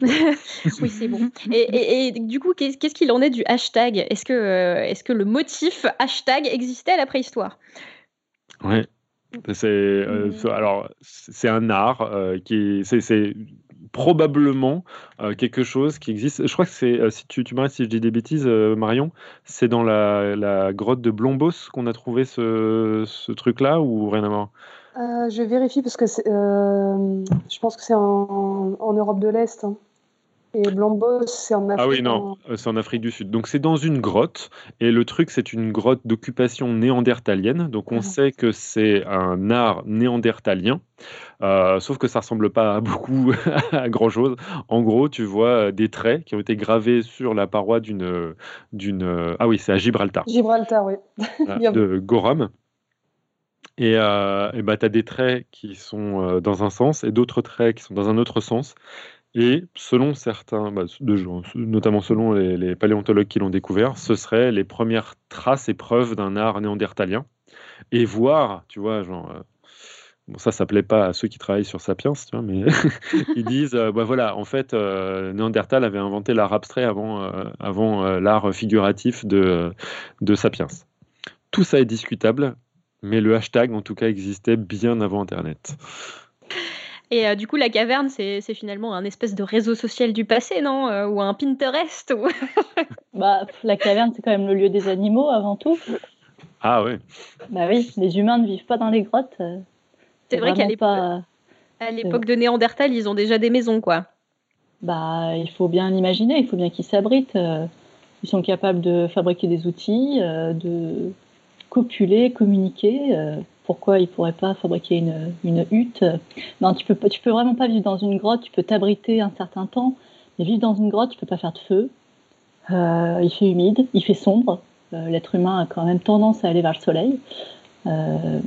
E: oui, c'est bon. Et, du coup, qu'est-ce qu'il en est du hashtag? Est-ce que, euh, est que le motif hashtag existait à la préhistoire?
D: Oui. C'est euh, mmh. alors c'est un art qui c'est probablement euh, quelque chose qui existe. Je crois que c'est, euh, si tu, tu m'arrêtes si je dis des bêtises, euh, Marion, c'est dans la, grotte de Blombos qu'on a trouvé ce, truc-là ou rien à voir?
B: Je vérifie parce que je pense que c'est en, en, Europe de l'Est. Hein. Et Blombos, c'est en Afrique.
D: Ah oui, non, euh, c'est en Afrique du Sud. Donc c'est dans une grotte. Et le truc, c'est une grotte d'occupation néandertalienne. Donc on ah. sait que c'est un art néandertalien. Euh, sauf que ça ressemble pas à beaucoup à grand chose. En gros, tu vois euh, des traits qui ont été gravés sur la paroi d'une. d'une ah oui, c'est à Gibraltar.
B: Gibraltar, oui.
D: de Goram. Et, euh, et bah, tu as des traits qui sont dans un sens et d'autres traits qui sont dans un autre sens. Et selon certains, bah, notamment selon les, paléontologues qui l'ont découvert, ce seraient les premières traces et preuves d'un art néandertalien. Et voir, tu vois, genre, euh, bon, ça, ça plaît pas à ceux qui travaillent sur Sapiens, tu vois, mais ils disent, euh, bah voilà, en fait, euh, Néandertal avait inventé l'art abstrait avant, avant l'art figuratif de, de Sapiens. Tout ça est discutable, mais le hashtag, en tout cas, existait bien avant Internet.
E: Et euh, du coup, la caverne, c'est finalement un espèce de réseau social du passé, non euh, Ou un Pinterest
C: bah, La caverne, c'est quand même le lieu des animaux avant tout.
D: Ah oui.
C: Bah oui, les humains ne vivent pas dans les grottes.
E: Euh, c'est vrai qu'à l'époque à l'époque de Néandertal, ils ont déjà des maisons, quoi.
C: Bah, il faut bien l'imaginer, il faut bien qu'ils s'abritent. Ils sont capables de fabriquer des outils, de copuler, communiquer pourquoi il pourrait pas fabriquer une, une, hutte Non, tu peux, tu peux vraiment pas vivre dans une grotte, tu peux t'abriter un certain temps, mais vivre dans une grotte, tu peux pas faire de feu. Euh, il fait humide, il fait sombre. Euh, l'être humain a quand même tendance à aller vers le soleil. Euh,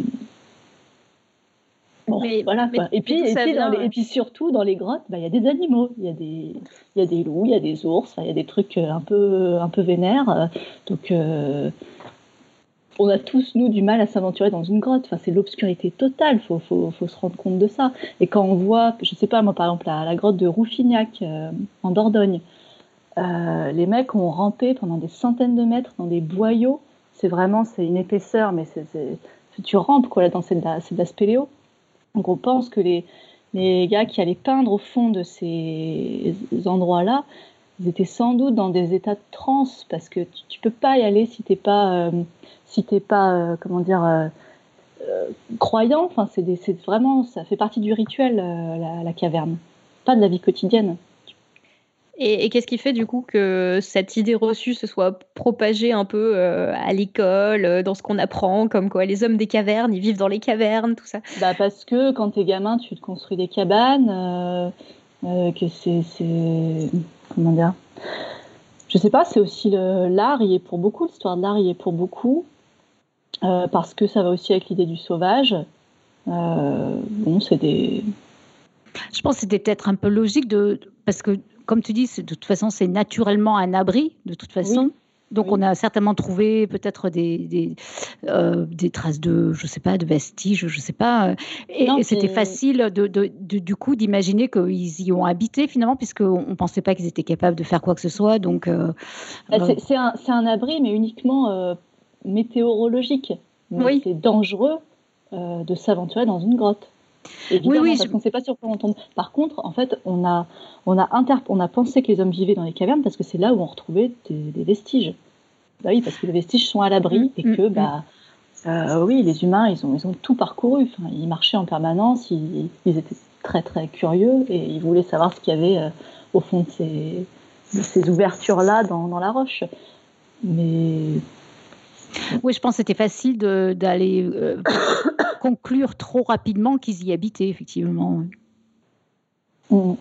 C: voilà. et, puis, et, puis, surtout, dans les grottes, bah, il y a des animaux. Il y, a des, y a des loups, il y a des ours, il y a des trucs un peu, un peu vénères. Donc, on a tous, nous, du mal à s'aventurer dans une grotte. Enfin, c'est l'obscurité totale, il faut, se rendre compte de ça. Et quand on voit, je sais pas, moi, par exemple, la, grotte de Rouffignac, euh, en Dordogne, euh, les mecs ont rampé pendant des centaines de mètres dans des boyaux. C'est vraiment, c'est une épaisseur, mais c'est, tu rampes, quoi, là, dans c'est de, la. Donc, on pense que les, les gars qui allaient peindre au fond de ces endroits-là, ils étaient sans doute dans des états de transe, parce que tu, ne peux pas y aller si t'es pas... Euh, si t'es pas, euh, comment dire, euh, croyant, enfin, c'est vraiment, ça fait partie du rituel, la, caverne, pas de la vie quotidienne.
E: Et, qu'est-ce qui fait du coup que cette idée reçue se soit propagée un peu à l'école, dans ce qu'on apprend, comme quoi les hommes des cavernes, ils vivent dans les cavernes, tout ça?
C: Bah Parce que quand tu es gamin, tu te construis des cabanes, que c'est. Comment dire Je sais pas, c'est aussi l'art, il est pour beaucoup, l'histoire de l'art, il est pour beaucoup. Euh, parce que ça va aussi avec l'idée du sauvage. Euh, bon, c'est des.
A: Je pense que c'était peut-être un peu logique de parce que comme tu dis, de toute façon, c'est naturellement un abri de toute façon. Donc on a certainement trouvé peut-être des, des, euh, des, traces de, je sais pas, de vestiges, je sais pas. Et, c'était facile de, de, du coup d'imaginer qu'ils y ont habité finalement, puisqu'on ne pensait pas qu'ils étaient capables de faire quoi que ce soit. Donc
C: bah, c'est un, un, abri, mais uniquement météorologique. oui. c'est dangereux euh, de s'aventurer dans une grotte. Évidemment, oui, oui, parce qu'on ne sait pas sur quoi on tombe. Par contre, en fait, on a, on, a on a pensé que les hommes vivaient dans les cavernes parce que c'est là où on retrouvait des, vestiges. Bah oui, parce que les vestiges sont à l'abri mm, et mm, que, mm. bah, euh, oui, les humains, ils ont, ils ont tout parcouru. Enfin, ils marchaient en permanence, ils, étaient très, très curieux et ils voulaient savoir ce qu'il y avait euh, au fond de ces, ces ouvertures-là dans, dans la roche. Mais
A: oui, je pense que c'était facile d'aller euh, conclure trop rapidement qu'ils y habitaient, effectivement.
E: Mm.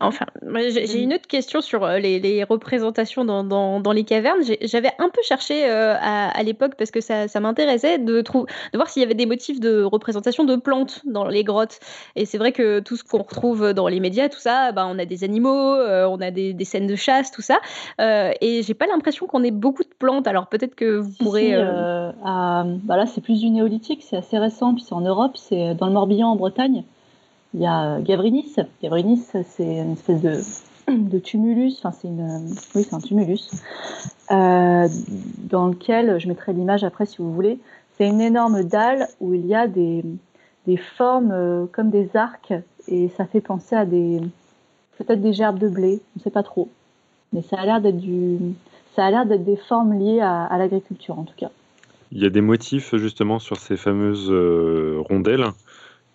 E: Enfin, j'ai une autre question sur euh, les, représentations dans, les cavernes. J'avais un peu cherché euh, à, l'époque parce que ça, m'intéressait de, de voir s'il y avait des motifs de représentation de plantes dans les grottes. Et c'est vrai que tout ce qu'on retrouve dans les médias, tout ça, bah, on a des animaux, euh, on a des, scènes de chasse, tout ça. et j'ai pas l'impression qu'on ait beaucoup de plantes. Alors peut-être que vous pourrez.
C: bah là, c'est plus du néolithique, c'est assez récent. Puis c'est en Europe, c'est dans le Morbihan en Bretagne. Il y a Gavrinis. Gavrinis, c'est une espèce de, tumulus, enfin c'est une, oui c'est un tumulus, euh, dans lequel, je mettrai l'image après si vous voulez, c'est une énorme dalle où il y a des, des formes euh, comme des arcs et ça fait penser à des peut-être des gerbes de blé, on ne sait pas trop, mais ça a l'air d'être du, ça a l'air d'être des formes liées à, l'agriculture en tout cas.
D: Il y a des motifs justement sur ces fameuses euh, rondelles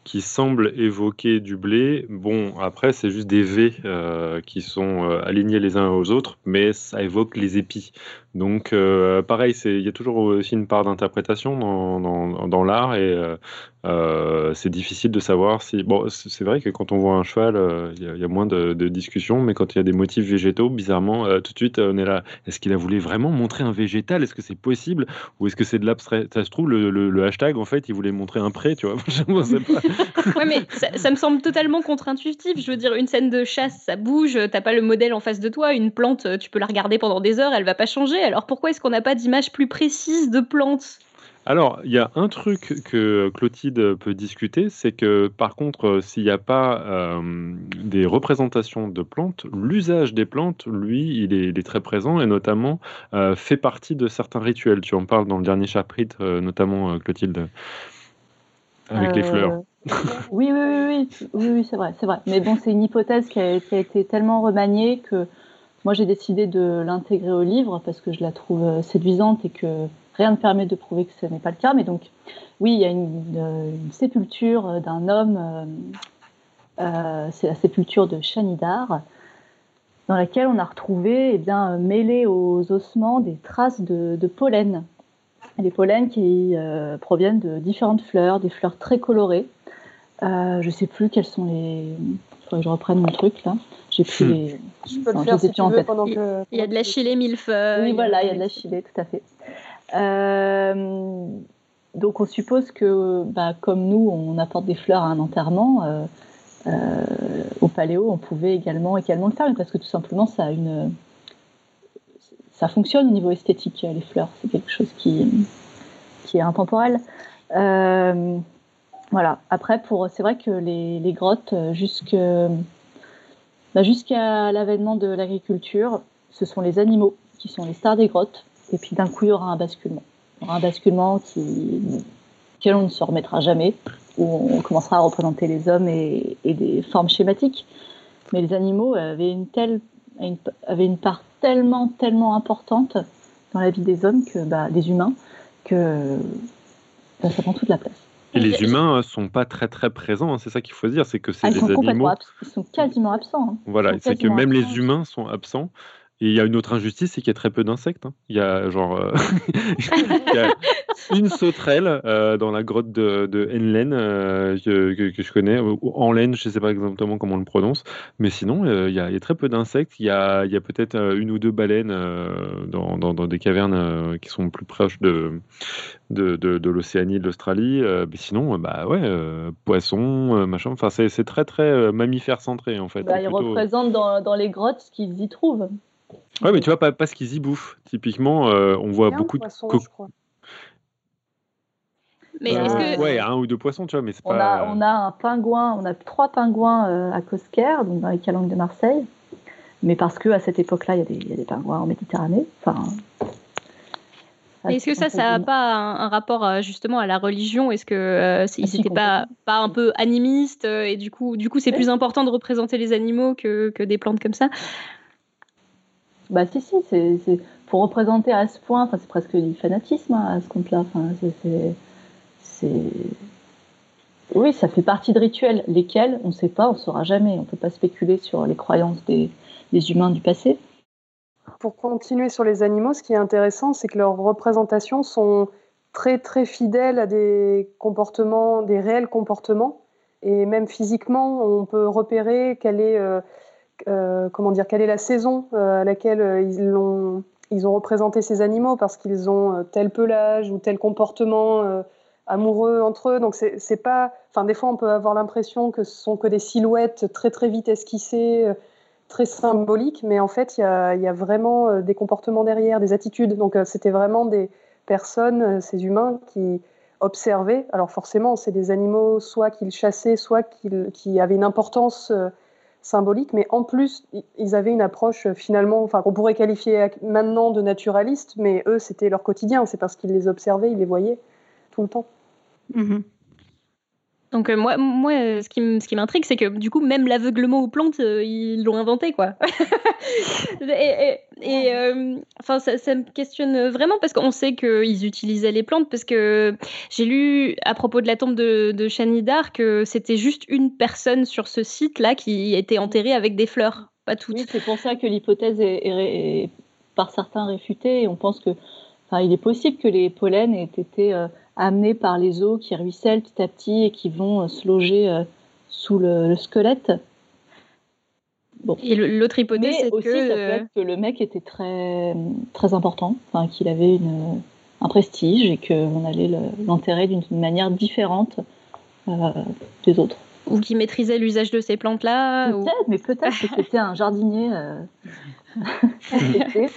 D: qui semble évoquer du blé. Bon, après, c'est juste des V euh, qui sont euh, alignés les uns aux autres, mais ça évoque les épis. Donc, euh, pareil, il y a toujours aussi une part d'interprétation dans, dans, dans l'art et euh, c'est difficile de savoir si. Bon, c'est vrai que quand on voit un cheval, il y, a moins de, de discussions, mais quand il y a des motifs végétaux, bizarrement, tout de suite, on est là. Est-ce qu'il a voulu vraiment montrer un végétal? Est-ce que c'est possible? Ou est-ce que c'est de l'abstrait? Ça se trouve, le, le, hashtag, en fait, il voulait montrer un pré, tu vois? Je
E: mais ça, ça, me semble totalement contre-intuitif. Je veux dire, une scène de chasse, ça bouge, t'as pas le modèle en face de toi. Une plante, tu peux la regarder pendant des heures, elle va pas changer alors pourquoi est-ce qu'on n'a pas d'image plus précise de plantes?
D: Alors, il y a un truc que Clotilde peut discuter, c'est que par contre, s'il n'y a pas euh, des représentations de plantes, l'usage des plantes, lui, il est, très présent et notamment euh, fait partie de certains rituels. Tu en parles dans le dernier chapitre, euh, notamment Clotilde, avec les fleurs.
C: oui, oui, oui, oui, oui, c'est vrai, c'est vrai. Mais bon, c'est une hypothèse qui a, qui a, été tellement remaniée que moi, j'ai décidé de l'intégrer au livre parce que je la trouve euh, séduisante et que rien ne permet de prouver que ce n'est pas le cas. Mais donc, oui, il y a une, euh, sépulture d'un homme, euh, c'est la sépulture de Chanidar, dans laquelle on a retrouvé, eh bien, aux ossements, des traces de, pollen. Des pollens qui proviennent de différentes fleurs, des fleurs très colorées. je ne sais plus quelles sont les. Il faudrait que je reprenne mon truc là. J'ai pris hmm. les.
B: Je peux le faire si tu veux pendant que.
E: Il y a de la chilée millefeuille.
C: Oui, voilà, il y a de la chilée, tout à fait. Euh, donc on suppose que, bah, comme nous, on apporte des fleurs à un enterrement, euh, euh, au paléo, on pouvait également, également le faire, parce que tout simplement, ça a une, ça fonctionne au niveau esthétique, les fleurs. C'est quelque chose qui, qui est intemporel. voilà. Après, pour, c'est vrai que les, les grottes, jusque bah, jusqu'à l'avènement de l'agriculture, ce sont les animaux qui sont les stars des grottes. Et puis d'un coup, il y aura un basculement. Il y aura un basculement qui, auquel on ne se remettra jamais, où on commencera à représenter les hommes et, des formes schématiques. Mais les animaux avaient une, part tellement, tellement importante dans la vie des hommes, bah, des humains, que bah, ça prend toute la place.
D: Et les humains hein, sont pas très très présents, hein, c'est ça qu'il faut dire, c'est que c'est ah, des animaux.
C: Ils sont quasiment absents. Hein.
D: Voilà, c'est que même les humains sont absents. Et il y a une autre injustice, c'est qu'il y a très peu d'insectes. Hein. Il y a genre euh, une sauterelle euh, dans la grotte de, de Enlen euh, que, que, je connais, ou Enlen, je ne sais pas exactement comment on le prononce, mais sinon il y, a, il, y a, très peu d'insectes. Il y a, y a peut-être une ou deux baleines dans, dans, dans, des cavernes qui sont plus proches de, de, de, de l'Océanie, de l'Australie. mais sinon, bah ouais, poissons, machin. Enfin, c'est très très mammifère centré en fait.
C: Bah, ils représentent dans, dans les grottes ce qu'ils y trouvent.
D: Ouais, mais tu vois, pas, pas ce qu'ils y bouffent. Typiquement, euh, on voit beaucoup de.
E: Mais est-ce que...
D: Ouais, un ou deux poissons, tu vois, mais c'est
C: on
D: pas.
C: A, on a un pingouin, on a trois pingouins euh, à Cosquer, donc dans les calanques de Marseille. Mais parce qu'à cette époque-là, il y, y, a des pingouins en Méditerranée. Enfin,
E: est-ce que ça, ça n'a pas un, rapport euh, justement à la religion? Est-ce que euh, ils n'étaient pas, pas un peu animistes et du coup, du coup, c'est plus important de représenter les animaux que, que des plantes comme ça?
C: Bah si, si, c'est pour représenter à ce point, c'est presque du fanatisme hein, à ce compte-là. c'est oui, ça fait partie de rituels, lesquels on ne sait pas, on ne saura jamais. On ne peut pas spéculer sur les croyances des, des, humains du passé.
B: Pour continuer sur les animaux, ce qui est intéressant, c'est que leurs représentations sont très très fidèle à des comportements, des réels comportements. Et même physiquement, on peut repérer quelle est, comment dire, quelle est la saison à laquelle ils ont, ils ont représenté ces animaux parce qu'ils ont tel pelage ou tel comportement amoureux entre eux. Donc c'est pas, enfin des fois on peut avoir l'impression que ce sont que des silhouettes très très vite esquissées, euh, très symboliques, mais en fait il y a, vraiment euh, des comportements derrière, des attitudes. Donc euh, c'était vraiment des personnes, ces humains qui observaient. Alors forcément c'est des animaux soit qu'ils chassaient, soit qu'ils qui avaient une importance symbolique, mais en plus, ils avaient une approche finalement, enfin, qu'on pourrait qualifier maintenant de naturaliste, mais eux, c'était leur quotidien, c'est parce qu'ils les observaient, ils les voyaient tout le temps. Mhm.
E: Donc euh, moi, moi, euh, ce qui, m'intrigue, c'est que du coup, même l'aveuglement aux plantes, euh, ils l'ont inventé, quoi. et, enfin, ça, me questionne vraiment parce qu'on sait qu'ils utilisaient les plantes parce que j'ai lu à propos de la tombe de, de Chanidar que c'était juste une personne sur ce site-là qui était enterrée avec des fleurs, pas toutes.
C: Oui, c'est pour ça que l'hypothèse est, est, par certains réfutée et on pense que, enfin, il est possible que les pollens aient été amenés par les eaux qui ruissellent petit à petit et qui vont euh, se loger euh, sous le, squelette.
E: Bon. Et l'autre hypothèse, c'est
C: que... Euh, que le mec était très, très important, enfin, qu'il avait une, un prestige et qu'on allait l'enterrer d'une manière différente des autres.
E: Ou qu'il maîtrisait l'usage de ces plantes-là.
C: Peut-être, mais peut-être que c'était un jardinier.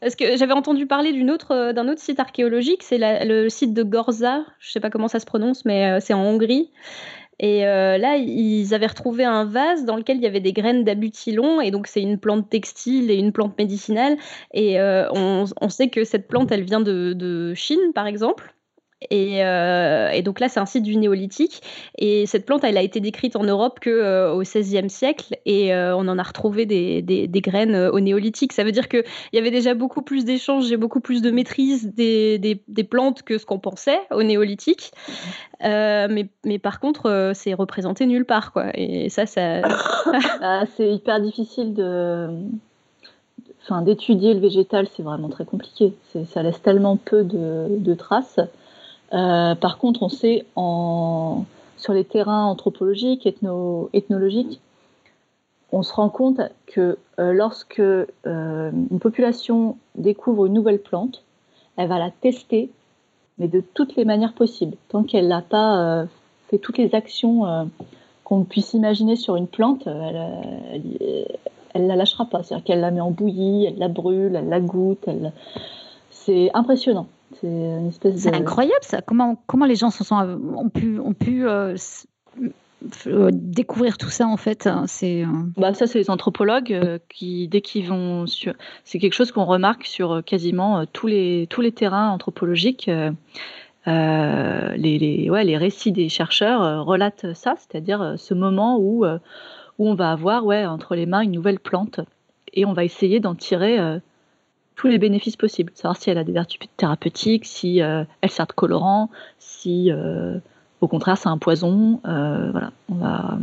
E: Parce que j'avais entendu parler d'une autre, euh, d'un autre site archéologique, c'est le site de Gorza, je ne sais pas comment ça se prononce, mais euh, c'est en Hongrie. Et euh, là, ils avaient retrouvé un vase dans lequel il y avait des graines d'abutilon, et donc c'est une plante textile et une plante médicinale. Et on, sait que cette plante, elle vient de Chine, par exemple. Euh, et, donc là, c'est un site du néolithique. Et cette plante, elle a été décrite en Europe qu'au euh, XVIe siècle. Et euh, on en a retrouvé des, des, graines au néolithique. Ça veut dire qu'il y avait déjà beaucoup plus d'échanges et beaucoup plus de maîtrise des, des plantes que ce qu'on pensait au néolithique. mais, mais, par contre, c'est représenté nulle part. Quoi. Et ça.
C: Bah, c'est hyper difficile de enfin, d'étudier le végétal, c'est vraiment très compliqué. Ça laisse tellement peu de traces. Euh, par contre, on sait sur les terrains anthropologiques, ethno, ethnologiques, on se rend compte que euh, lorsque euh, une population découvre une nouvelle plante, elle va la tester, mais de toutes les manières possibles. Tant qu'elle n'a pas fait toutes les actions qu'on puisse imaginer sur une plante, elle ne la lâchera pas. C'est-à-dire qu'elle la met en bouillie, elle la brûle, elle la goûte. Elle... C'est impressionnant. C'est une espèce
A: C'est incroyable ça. Comment, comment les gens se sont, ont pu, ont pu euh, euh, découvrir tout ça en fait hein, c'est
C: euh, bah ça c'est les anthropologues qui dès qu'ils vont sur c'est quelque chose qu'on remarque sur quasiment tous les tous les terrains anthropologiques les, les, ouais, les récits des chercheurs relatent ça c'est-à-dire ce moment où où on va avoir ouais entre les mains une nouvelle plante et on va essayer d'en tirer tous les bénéfices possibles, savoir si elle a des vertus thérapeutiques, si euh, elle sert de colorant, si euh, au contraire c'est un poison. Euh, voilà, on va,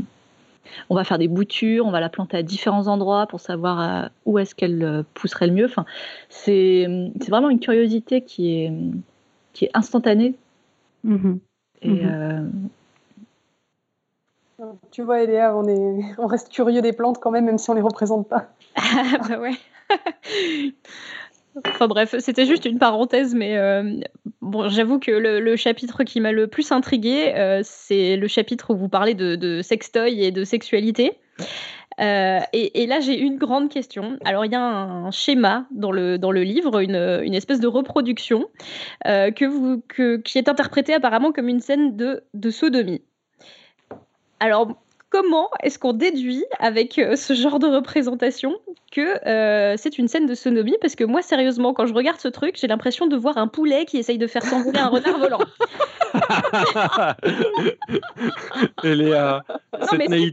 C: on va faire des boutures, on va la planter à différents endroits pour savoir où est-ce qu'elle pousserait le mieux. Enfin, c'est vraiment une curiosité qui est, qui est instantanée.
A: Mm-hmm. Et,
C: mm-hmm.
B: Tu vois, Eléa, on, est, on reste curieux des plantes quand même, même si on les représente pas.
E: Ah bah ouais. Enfin bref, c'était juste une parenthèse, mais euh, bon, j'avoue que le, chapitre qui m'a le plus intrigué, euh, c'est le chapitre où vous parlez de, sextoy et de sexualité. Euh, et, là, j'ai une grande question. Alors, il y a un, schéma dans le, dans le livre, une, une espèce de reproduction que vous, que, qui est interprétée apparemment comme une scène de, de sodomie. Alors, comment est-ce qu'on déduit avec euh, ce genre de représentation que euh, c'est une scène de sonomie? Parce que moi, sérieusement, quand je regarde ce truc, j'ai l'impression de voir un poulet qui essaye de faire s'envoler un renard volant.
D: Léa,
E: non, mais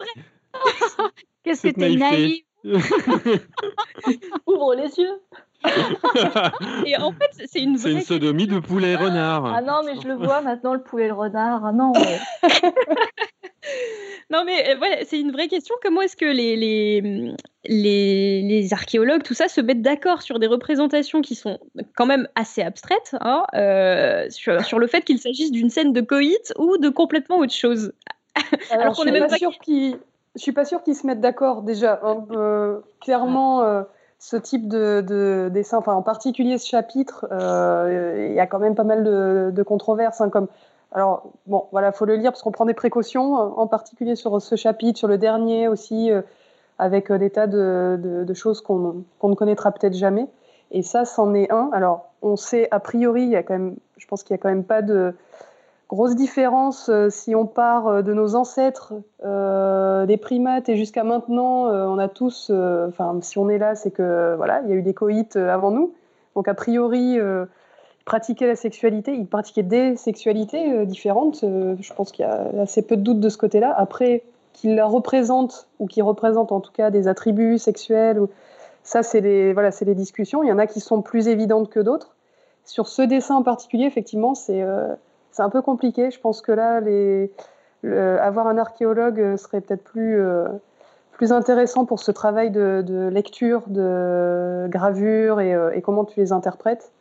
A: Qu'est-ce que t'es naïve.
C: Ouvre les yeux
E: et en fait, c'est une
D: C'est une sodomie de poulet renard.
C: Ah non, mais je le vois maintenant, le poulet le renard. Ah non.
E: non, mais euh, voilà, c'est une vraie question. Comment est-ce que les, les, les, archéologues, tout ça, se mettent d'accord sur des représentations qui sont quand même assez abstraites, hein, euh, sur, le fait qu'il s'agisse d'une scène de coït ou de complètement autre chose?
B: Alors, je ne suis, pas sûre qu'ils, suis pas sûre qu'ils se mettent d'accord déjà. Hein, euh, clairement, euh, ce type de, dessin, enfin en particulier ce chapitre, il y a quand même pas mal de, controverses, hein, comme alors, bon, voilà, faut le lire parce qu'on prend des précautions, en particulier sur ce chapitre, sur le dernier aussi avec euh, des tas de, choses qu'on ne connaîtra peut-être jamais. Et ça, c'en est un. Alors, on sait a priori, il y a quand même, je pense qu'il n'y a quand même pas de grosse différence euh, si on part euh, de nos ancêtres, des primates, et jusqu'à maintenant, on a tous, enfin, si on est là, c'est que voilà, il y a eu des coïts avant nous. Donc, a priori, ils pratiquaient la sexualité, ils pratiquaient des sexualités différentes. je pense qu'il y a assez peu de doutes de ce côté-là. Après, qui la représentent ou qui représentent en tout cas des attributs sexuels. Ça, c'est les, voilà, les discussions. Il y en a qui sont plus évidentes que d'autres. Sur ce dessin en particulier, effectivement, c'est euh, un peu compliqué. Je pense que là, avoir un archéologue serait peut-être plus, euh, plus intéressant pour ce travail de, lecture, de gravure et, euh, et, comment tu les interprètes.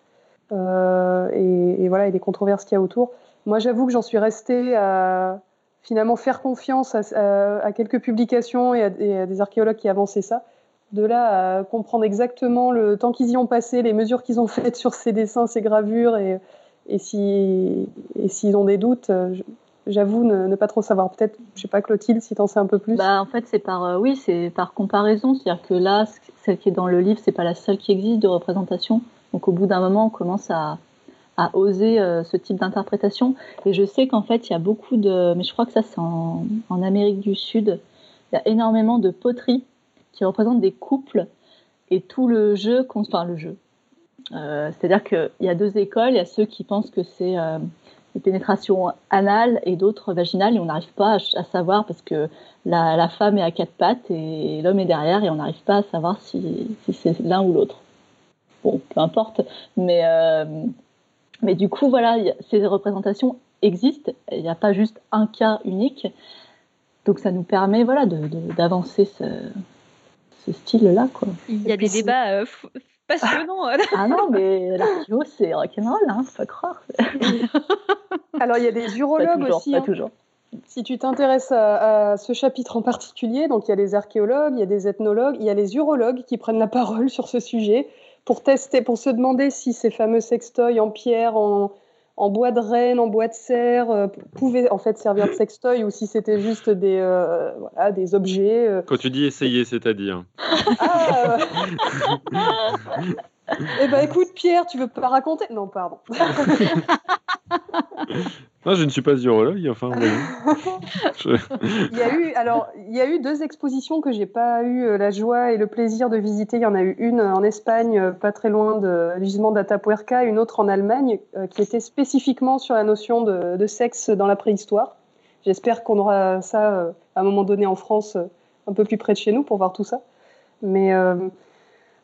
B: Euh, et, et, voilà, et les controverses qu'il y a autour. Moi, j'avoue que j'en suis restée à finalement faire confiance à, quelques publications et à, des archéologues qui avançaient ça. De là à comprendre exactement le temps qu'ils y ont passé, les mesures qu'ils ont faites sur ces dessins, ces gravures, et, et s'ils si, ont des doutes, euh, j'avoue ne, pas trop savoir. Peut-être, je sais pas, Clotilde, si tu en sais un peu plus.
C: Bah, en fait, c'est par, euh, oui, c'est par comparaison. C'est-à-dire que là, celle qui est dans le livre, c'est pas la seule qui existe de représentation. Donc, au bout d'un moment, on commence à, à oser euh, ce type d'interprétation. Et je sais qu'en fait, il y a beaucoup de. Mais je crois que ça, c'est en, Amérique du Sud. Il y a énormément de poteries qui représentent des couples et tout le jeu. Enfin, le jeu. Euh, c'est-à-dire qu'il y a deux écoles. Il y a ceux qui pensent que c'est euh, des pénétrations anales et d'autres vaginales et on n'arrive pas à, savoir parce que la, femme est à quatre pattes et l'homme est derrière et on n'arrive pas à savoir si, c'est l'un ou l'autre. Bon, peu importe, mais mais du coup, voilà, ces représentations existent. Il n'y a pas juste un cas unique. Donc ça nous permet voilà, d'avancer ce, ce style-là.
E: Il y a des débats euh, passionnants.
C: ah non, mais l'archéo, c'est rock'n'roll, hein, faut pas croire.
B: Alors il y a des urologues aussi.
C: Pas hein. toujours.
B: Si tu t'intéresses à, ce chapitre en particulier, donc il y a les archéologues, il y a des ethnologues, il y a les urologues qui prennent la parole sur ce sujet pour tester, pour se demander si ces fameux sextoys en pierre, en, bois de renne, en bois de serre, euh, pouvaient en fait servir de sextoy ou si c'était juste des, euh, voilà, des objets. Euh.
D: Quand tu dis essayer, c'est-à-dire
B: ah, Eh ben écoute, Pierre, tu veux pas raconter? Non, pardon.
D: Non, je ne suis pas urologue. Enfin,
B: il y a eu alors il y a eu deux expositions que j'ai pas eu euh, la joie et le plaisir de visiter. Il y en a eu une en Espagne, euh, pas très loin de gisement d'Atapuerca, une autre en Allemagne, euh, qui était spécifiquement sur la notion de, sexe dans la préhistoire. J'espère qu'on aura ça à un moment donné en France, un peu plus près de chez nous, pour voir tout ça. Mais euh,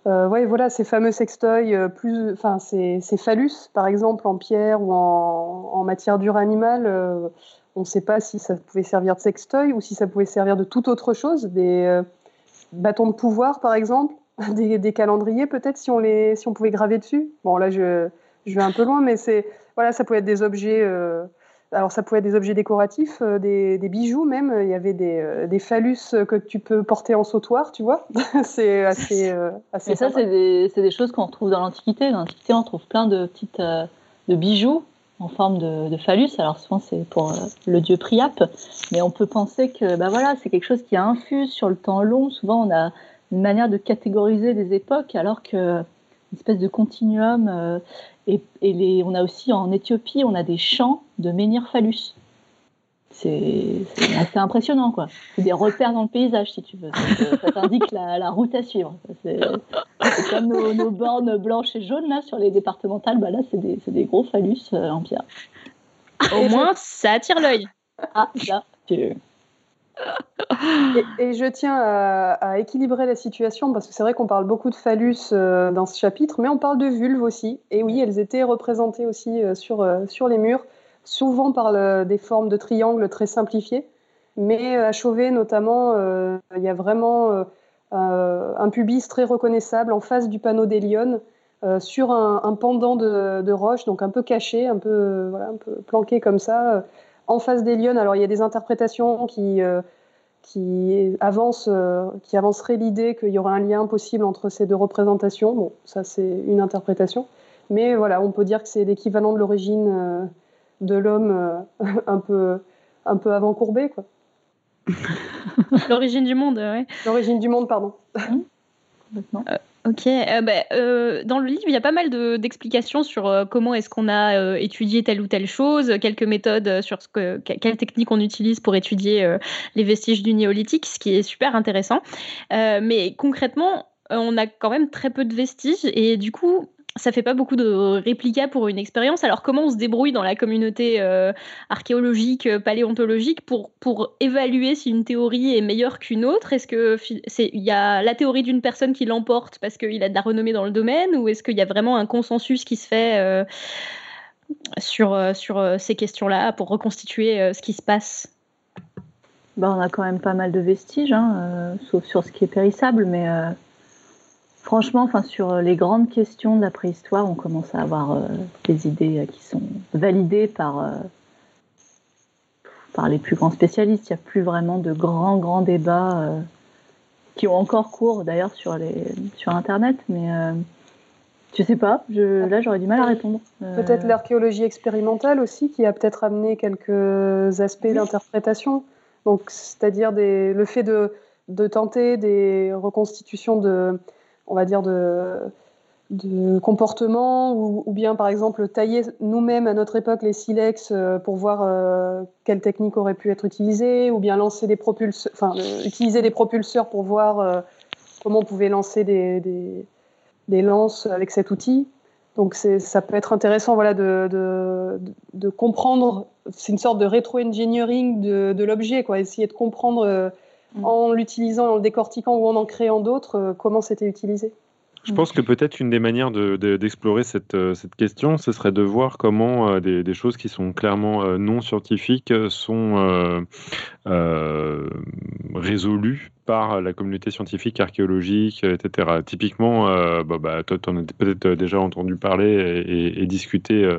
B: ouais, voilà, ces fameux sextoys, euh, plus, enfin, ces, phallus, par exemple, en pierre ou en, matière dure animale, euh, on ne sait pas si ça pouvait servir de sextoy ou si ça pouvait servir de toute autre chose, des bâtons de pouvoir, par exemple, des, calendriers, peut-être, si on si on pouvait graver dessus. Bon, là, je, je vais un peu loin, mais c'est, voilà, ça pouvait être des objets alors ça pouvait être des objets décoratifs, euh, des, bijoux même. Il y avait des, euh, phallus que tu peux porter en sautoir, tu vois. c'est assez, euh, assez.
C: Et ça, c'est des, des, choses qu'on retrouve dans l'Antiquité. Dans l'Antiquité, on trouve plein de petites de bijoux en forme de, phallus. Alors souvent, c'est pour le dieu Priape, mais on peut penser que, bah voilà, c'est quelque chose qui infuse sur le temps long. Souvent, on a une manière de catégoriser des époques, alors que une espèce de continuum et, les, on a aussi en Éthiopie, on a des champs de menhir phallus. C'est assez impressionnant, quoi. C'est des repères dans le paysage, si tu veux. Euh, ça t'indique la, route à suivre. C'est comme nos, bornes blanches et jaunes, là, sur les départementales. Bah, là, c'est des, des, gros phallus euh, en pierre.
E: Au moins, ça attire l'œil.
C: Ah, là, tu
B: et, je tiens à, équilibrer la situation parce que c'est vrai qu'on parle beaucoup de phallus euh, dans ce chapitre, mais on parle de vulves aussi. Et oui, elles étaient représentées aussi euh, sur, euh, sur les murs, souvent par des formes de triangles très simplifiées. Mais à Chauvet, notamment, il y a vraiment un pubis très reconnaissable en face du panneau des Lyonnes, sur un, pendant de, roche, donc un peu caché, un peu, voilà, un peu planqué comme ça, en face des Lyonnes. Alors il y a des interprétations qui qui avance, qui avancerait l'idée qu'il y aurait un lien possible entre ces deux représentations. Bon, ça c'est une interprétation, mais voilà, on peut dire que c'est l'équivalent de l'origine de l'homme un peu un peu avant courbé, quoi.
E: L'origine du monde, ouais.
B: L'origine du monde, pardon.
E: Mmh. Euh, ok. Euh, bah, euh, dans le livre, il y a pas mal d'explications sur comment est-ce qu'on a étudié telle ou telle chose, quelques méthodes sur ce que, quelles techniques on utilise pour étudier les vestiges du néolithique, ce qui est super intéressant. mais concrètement, on a quand même très peu de vestiges et du coup, ça fait pas beaucoup de réplicas pour une expérience. Alors comment on se débrouille dans la communauté euh, archéologique, euh, paléontologique pour, pour évaluer si une théorie est meilleure qu'une autre? Est-ce que y a la théorie d'une personne qui l'emporte parce qu'il a de la renommée dans le domaine ou est-ce qu'il y a vraiment un consensus qui se fait euh, sur, sur ces questions-là pour reconstituer ce qui se passe?
C: Bah, on a quand même pas mal de vestiges, hein, sauf sur ce qui est périssable, mais Franchement, enfin, sur euh, les grandes questions de la préhistoire, on commence à avoir euh, des idées euh, qui sont validées par, par les plus grands spécialistes. Il n'y a plus vraiment de grands, grands débats qui ont encore cours d'ailleurs sur, les, sur Internet, mais je sais pas, je, là j'aurais du mal à répondre.
B: Peut-être l'archéologie expérimentale aussi qui a peut-être amené quelques aspects d'interprétation. Donc, c'est-à-dire le fait de, de, tenter des reconstitutions de, on va dire, de, de comportement, ou, bien par exemple tailler nous-mêmes à notre époque les silex euh, pour voir euh, quelle technique aurait pu être utilisée, ou bien lancer des propulseurs, enfin, euh, utiliser des propulseurs pour voir comment on pouvait lancer des, des, lances avec cet outil. Donc ça peut être intéressant voilà, de, de, de comprendre, c'est une sorte de rétro-engineering de, de l'objet, essayer de comprendre Mm. en l'utilisant, en le décortiquant ou en en créant d'autres, euh, comment c'était utilisé?
D: Je pense que peut-être une des manières d'explorer de, cette, euh, cette, question, ce serait de voir comment euh, des, choses qui sont clairement non scientifiques sont résolues par la communauté scientifique, archéologique, etc. Typiquement, bah, bah, toi, tu en as peut-être déjà entendu parler et, et discuter,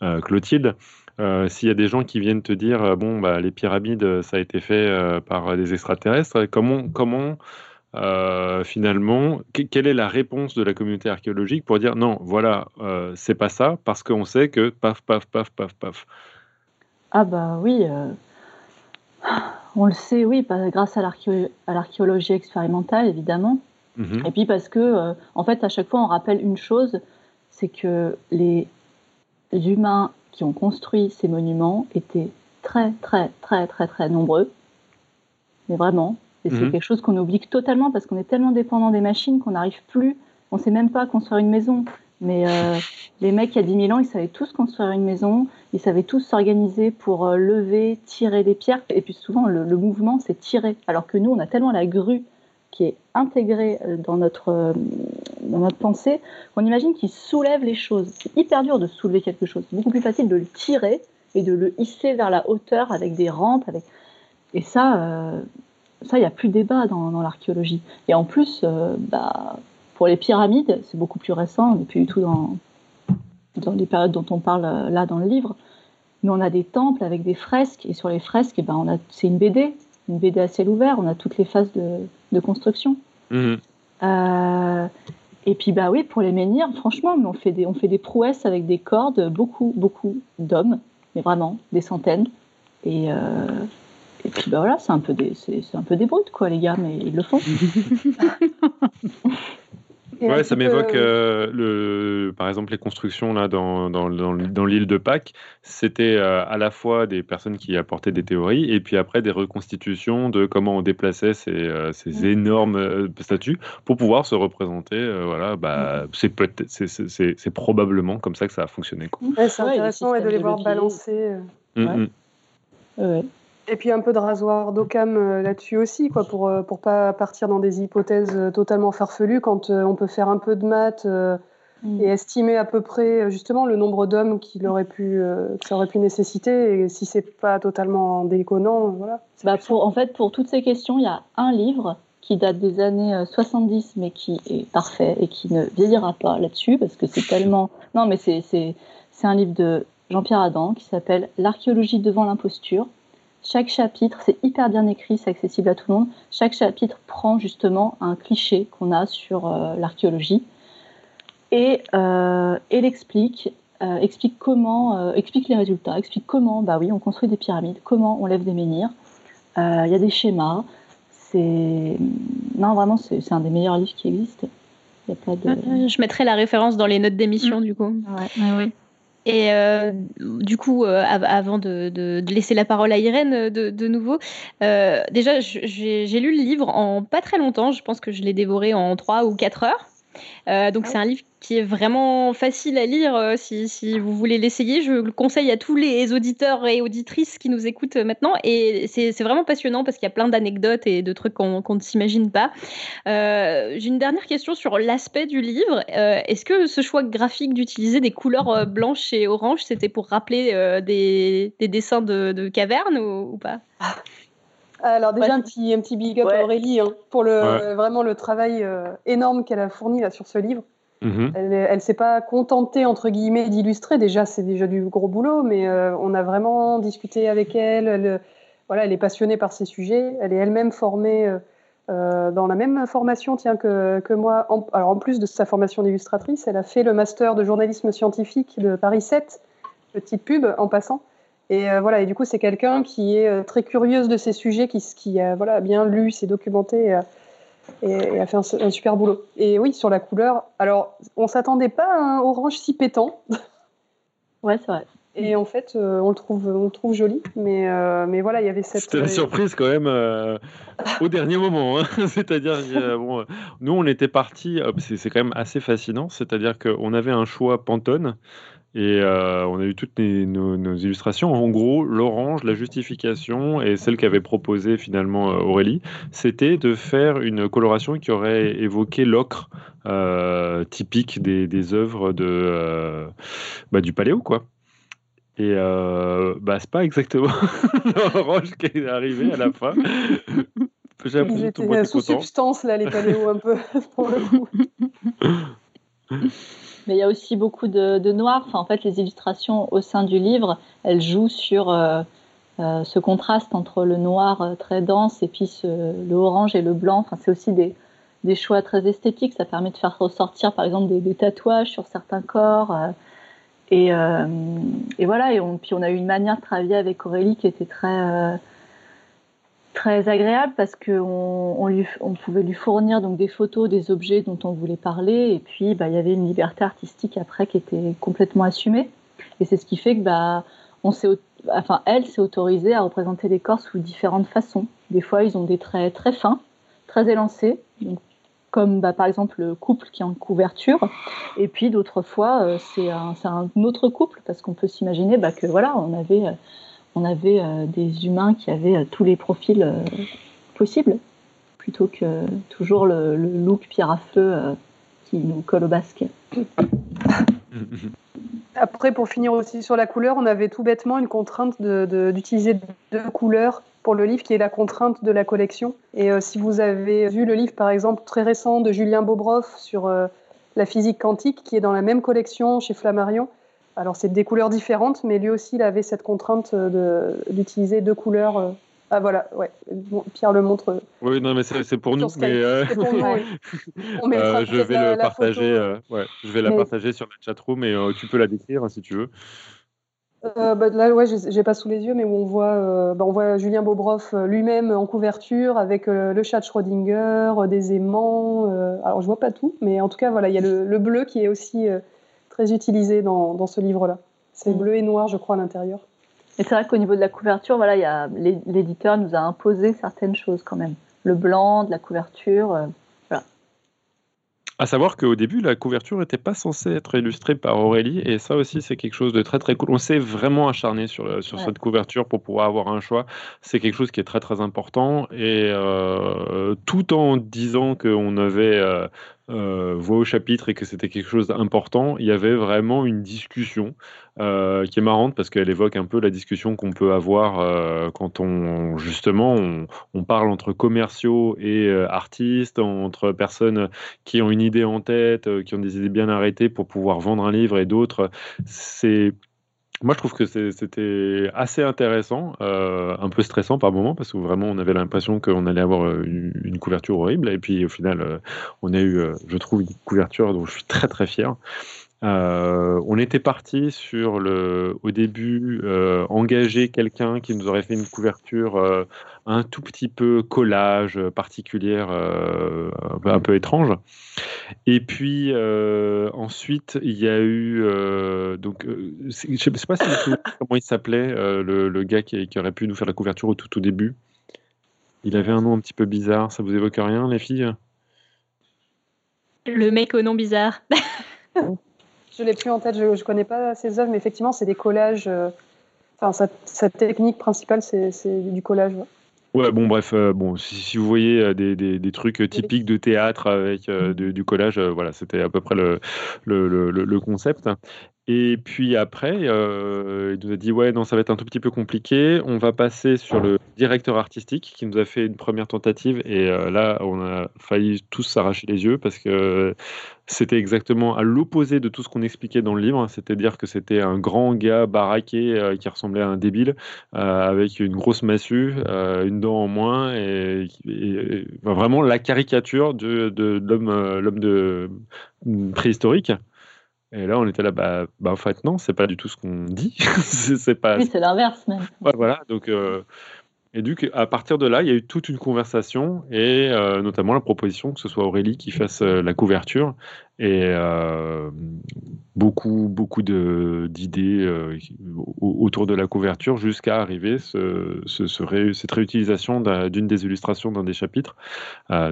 D: Clotilde. Euh, s'il y a des gens qui viennent te dire, euh, bon, bah, les pyramides, euh, ça a été fait par des extraterrestres, comment, comment finalement, quelle est la réponse de la communauté archéologique pour dire, non, voilà, c'est pas ça, parce qu'on sait que paf, paf, paf, paf, paf.
C: Ah bah oui, on le sait, oui, grâce à l'archéologie expérimentale, évidemment. Mmh Et puis parce que, en fait, à chaque fois, on rappelle une chose, c'est que les humains qui ont construit ces monuments étaient très, très, très, très, très nombreux. Mais vraiment. Et c'est mhm. quelque chose qu'on oublie totalement parce qu'on est tellement dépendant des machines qu'on n'arrive plus. On ne sait même pas construire une maison. Mais euh, les mecs, il y a 10 000 ans, ils savaient tous construire une maison, ils savaient tous s'organiser pour euh, lever, tirer des pierres. Et puis souvent, le, le mouvement, c'est tirer. Alors que nous, on a tellement la grue qui est intégré euh, dans notre, euh, dans notre pensée, on imagine qu'il soulève les choses. C'est hyper dur de soulever quelque chose. C'est beaucoup plus facile de le tirer et de le hisser vers la hauteur avec des rampes. Et ça, euh, ça, il n'y a plus de débat dans, dans l'archéologie. Et en plus, bah, pour les pyramides, c'est beaucoup plus récent, on n'est plus du tout dans, dans les périodes dont on parle là dans le livre. Mais on a des temples avec des fresques, et sur les fresques, eh ben, c'est une BD, une BD à ciel ouvert, on a toutes les phases de, de construction. Mhm. Euh, et puis bah oui, pour les menhirs, franchement, on fait des, on fait des prouesses avec des cordes, beaucoup, beaucoup d'hommes, mais vraiment des centaines. Et, euh, et puis bah voilà, c'est un peu des, c'est, un peu des brutes quoi, les gars, mais ils le font.
D: Ouais, ça m'évoque euh, le, par exemple les constructions là dans, dans, dans, l'île de Pâques. C'était euh, à la fois des personnes qui apportaient des théories et puis après des reconstitutions de comment on déplaçait ces, euh, ces énormes statues pour pouvoir se représenter. voilà, bah, c'est, c'est, probablement comme ça que ça a fonctionné.
B: Ouais, c'est intéressant de les voir balancer. Mmh, mmh. Et puis un peu de rasoir d'Occam euh, là-dessus aussi, quoi, pour ne euh, pas partir dans des hypothèses euh, totalement farfelues, quand on peut faire un peu de maths mm. et estimer à peu près justement le nombre d'hommes qu'il aurait pu, que ça aurait pu nécessiter, et si c'est pas totalement déconnant, voilà.
C: Bah pour, en fait, pour toutes ces questions, il y a un livre qui date des années 70, mais qui est parfait et qui ne vieillira pas là-dessus, parce que c'est tellement... Non, mais c'est un livre de Jean-Pierre Adam qui s'appelle L'archéologie devant l'imposture. Chaque chapitre, c'est hyper bien écrit, c'est accessible à tout le monde. Chaque chapitre prend justement un cliché qu'on a sur l'archéologie et, euh, et l'explique, euh, explique comment, euh, explique les résultats, explique comment, bah oui, on construit des pyramides, comment on lève des menhirs. Il y a des schémas. C'est non vraiment, c'est un des meilleurs livres qui existent.
E: Y a pas de... Je mettrai la référence dans les notes d'émission mm. du coup. Ouais. Ouais, Et euh, du coup, euh, avant de, laisser la parole à Irène de, de nouveau, euh, déjà, j'ai lu le livre en pas très longtemps. Je pense que je l'ai dévoré en 3 ou 4 heures. Euh, donc, ah c'est un livre qui est vraiment facile à lire euh, si, si, vous voulez l'essayer. Je le conseille à tous les auditeurs et auditrices qui nous écoutent maintenant. Et c'est vraiment passionnant parce qu'il y a plein d'anecdotes et de trucs qu'on ne s'imagine pas. Euh, J'ai une dernière question sur l'aspect du livre. Euh, est-ce que ce choix graphique d'utiliser des couleurs blanches et oranges, c'était pour rappeler des, des, dessins de, de cavernes ou, ou pas?
B: Alors déjà un petit un petit big up à Aurélie hein, pour le vraiment le travail euh, énorme qu'elle a fourni là sur ce livre. Mm-hmm. Elle, elle s'est pas contentée entre guillemets d'illustrer. Déjà c'est déjà du gros boulot, mais euh, on a vraiment discuté avec elle. elle. voilà, elle est passionnée par ces sujets. Elle est elle-même formée euh, dans la même formation tiens que, que moi. En, alors en plus de sa formation d'illustratrice, elle a fait le master de journalisme scientifique de Paris 7, petite pub en passant. Et euh, voilà, et du coup, c'est quelqu'un qui est euh, très curieuse de ces sujets, qui, qui a voilà, bien lu, s'est documenté euh, et, a fait un, super boulot. Et oui, sur la couleur, alors on s'attendait pas à un orange si pétant.
C: Ouais, c'est vrai.
B: Et en fait, on, le trouve, on le trouve joli, mais, mais voilà, il y avait cette.
D: C'était la surprise quand même au dernier moment. Hein. c'est-à-dire, bon, nous, on était partis, c'est quand même assez fascinant, c'est-à-dire qu'on avait un choix Pantone et euh, on a eu toutes nos, illustrations. En gros, l'orange, la justification et celle qu'avait proposée finalement euh, Aurélie, c'était de faire une coloration qui aurait évoqué l'ocre euh, typique des, des, œuvres de, bah, du paléo, quoi. Et bah, c'est pas exactement l'orange qui est arrivé à la fin.
B: J'ai Ils sous substance là, les paléos un peu pour le coup.
C: Mais il y a aussi beaucoup de, noir. En fait, les illustrations au sein du livre, elles jouent sur euh, euh, ce contraste entre le noir euh, très dense et puis le orange et le blanc. Enfin, c'est aussi des, des, choix très esthétiques. Ça permet de faire ressortir, par exemple, des, tatouages sur certains corps. et, voilà. Et puis on a eu une manière de travailler avec Aurélie qui était très très agréable parce qu'on on pouvait lui fournir donc des photos des objets dont on voulait parler et puis bah, il y avait une liberté artistique après qui était complètement assumée. Et c'est ce qui fait que bah, on s'est enfin elle s'est autorisée à représenter les corps sous différentes façons. Des fois ils ont des traits très fins très élancés comme bah, par exemple le couple qui est en couverture. Et puis d'autres fois euh, c'est un, un, autre couple parce qu'on peut s'imaginer bah, que voilà on avait euh, on avait euh, des humains qui avaient euh, tous les profils euh, possibles, plutôt que toujours le, look pierre à feu qui nous colle au basque.
B: Après, pour finir aussi sur la couleur, on avait tout bêtement une contrainte d'utiliser deux couleurs pour le livre, qui est la contrainte de la collection. Et si vous avez vu le livre, par exemple, très récent de Julien Bobroff sur la physique quantique, qui est dans la même collection chez Flammarion, alors, c'est des couleurs différentes, mais lui aussi, il avait cette contrainte d'utiliser deux couleurs. Euh. Ah voilà, ouais. Pierre le montre.
D: Oui, non, mais c'est pour nous. Mais euh, pour nous, euh, je vais le partager. ouais, je vais la partager sur la chatroom et tu peux la décrire hein, si tu veux.
B: bah, là, ouais, j'ai pas sous les yeux, mais où on voit, bah, on voit Julien Bobroff lui-même en couverture avec le chat Schrödinger, des aimants. alors, je vois pas tout, mais en tout cas, voilà, il y a le, le bleu qui est aussi très utilisé dans, dans ce livre-là. C'est mm. bleu et noir, je crois, à l'intérieur.
C: Et c'est vrai qu'au niveau de la couverture, voilà, l'éditeur nous a imposé certaines choses quand même. Le blanc, de la couverture, euh, voilà.
D: À savoir qu'au début, la couverture n'était pas censée être illustrée par Aurélie, et ça aussi, c'est quelque chose de très très cool. On s'est vraiment acharné sur, sur cette couverture pour pouvoir avoir un choix. C'est quelque chose qui est très très important, et euh, tout en disant qu'on avait euh, voix au chapitre et que c'était quelque chose d'important, il y avait vraiment une discussion qui est marrante parce qu'elle évoque un peu la discussion qu'on peut avoir quand on justement on, parle entre commerciaux et artistes, entre personnes qui ont une idée en tête, qui ont des idées bien arrêtées pour pouvoir vendre un livre et d'autres. C'est moi, je trouve que c'était assez intéressant, euh, un peu stressant par moment, parce que vraiment, on avait l'impression qu'on allait avoir euh, une, couverture horrible. Et puis, au final, euh, on a eu, je trouve, une couverture dont je suis très, très fier. On était parti sur le, au début, engager quelqu'un qui nous aurait fait une couverture un tout petit peu collage, particulière, un peu étrange. Et puis ensuite, il y a eu donc, je ne sais pas si comment il s'appelait le, gars qui, qui, aurait pu nous faire la couverture au tout au début. Il avait un nom un petit peu bizarre. Ça vous évoque rien, les filles?
E: Le mec au nom bizarre.
B: Je l'ai plus en tête, je ne connais pas ses œuvres, mais effectivement, c'est des collages. Euh, enfin, sa, technique principale, c'est du collage.
D: Ouais. Bon, bref, euh, bon, si, vous voyez euh, des, des, trucs typiques de théâtre avec du collage, voilà, c'était à peu près le, le, le, le concept. Et puis après, euh, il nous a dit ouais non ça va être un tout petit peu compliqué. On va passer sur le directeur artistique qui nous a fait une première tentative et euh, là on a failli tous s'arracher les yeux parce que c'était exactement à l'opposé de tout ce qu'on expliquait dans le livre. C'est-à-dire que c'était un grand gars baraqué euh, qui ressemblait à un débile avec une grosse massue, une dent en moins et, vraiment la caricature de, l'homme préhistorique. Et là, on était là, bah, bah en fait, non, c'est pas du tout ce qu'on dit.
C: c'est pas. Oui, c'est l'inverse même.
D: voilà, donc. Euh, et du coup, à partir de là, il y a eu toute une conversation et euh, notamment la proposition que ce soit Aurélie qui fasse euh, la couverture et euh, beaucoup, beaucoup d'idées autour de la couverture jusqu'à arriver ce, cette réutilisation d'une des illustrations d'un des chapitres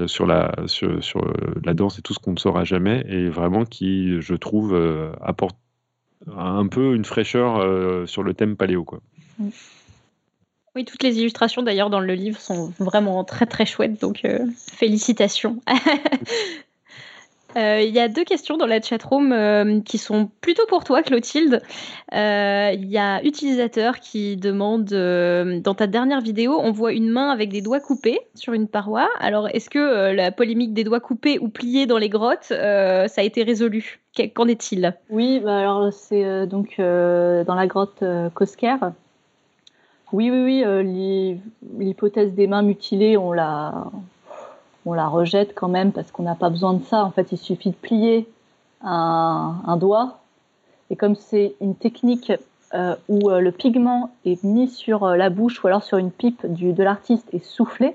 D: sur, la, sur, sur, la danse et tout ce qu'on ne saura jamais et vraiment qui, je trouve, apporte un peu une fraîcheur sur le thème paléo. Quoi. Mm.
E: Oui, toutes les illustrations d'ailleurs dans le livre sont vraiment très très chouettes, donc euh, félicitations. Euh, il y a deux questions dans la chatroom euh, qui sont plutôt pour toi, Clotilde. Il y a utilisateur qui demande dans ta dernière vidéo, on voit une main avec des doigts coupés sur une paroi. Alors, est-ce que la polémique des doigts coupés ou pliés dans les grottes, ça a été résolu? Qu'en est-il?
C: Oui, bah alors c'est donc dans la grotte Kosker oui, oui, oui. Euh, l'hypothèse des mains mutilées, on la, on la rejette quand même parce qu'on n'a pas besoin de ça. En fait, il suffit de plier un, doigt. Et comme c'est une technique euh, où euh, le pigment est mis sur la bouche ou alors sur une pipe du, de l'artiste et soufflé,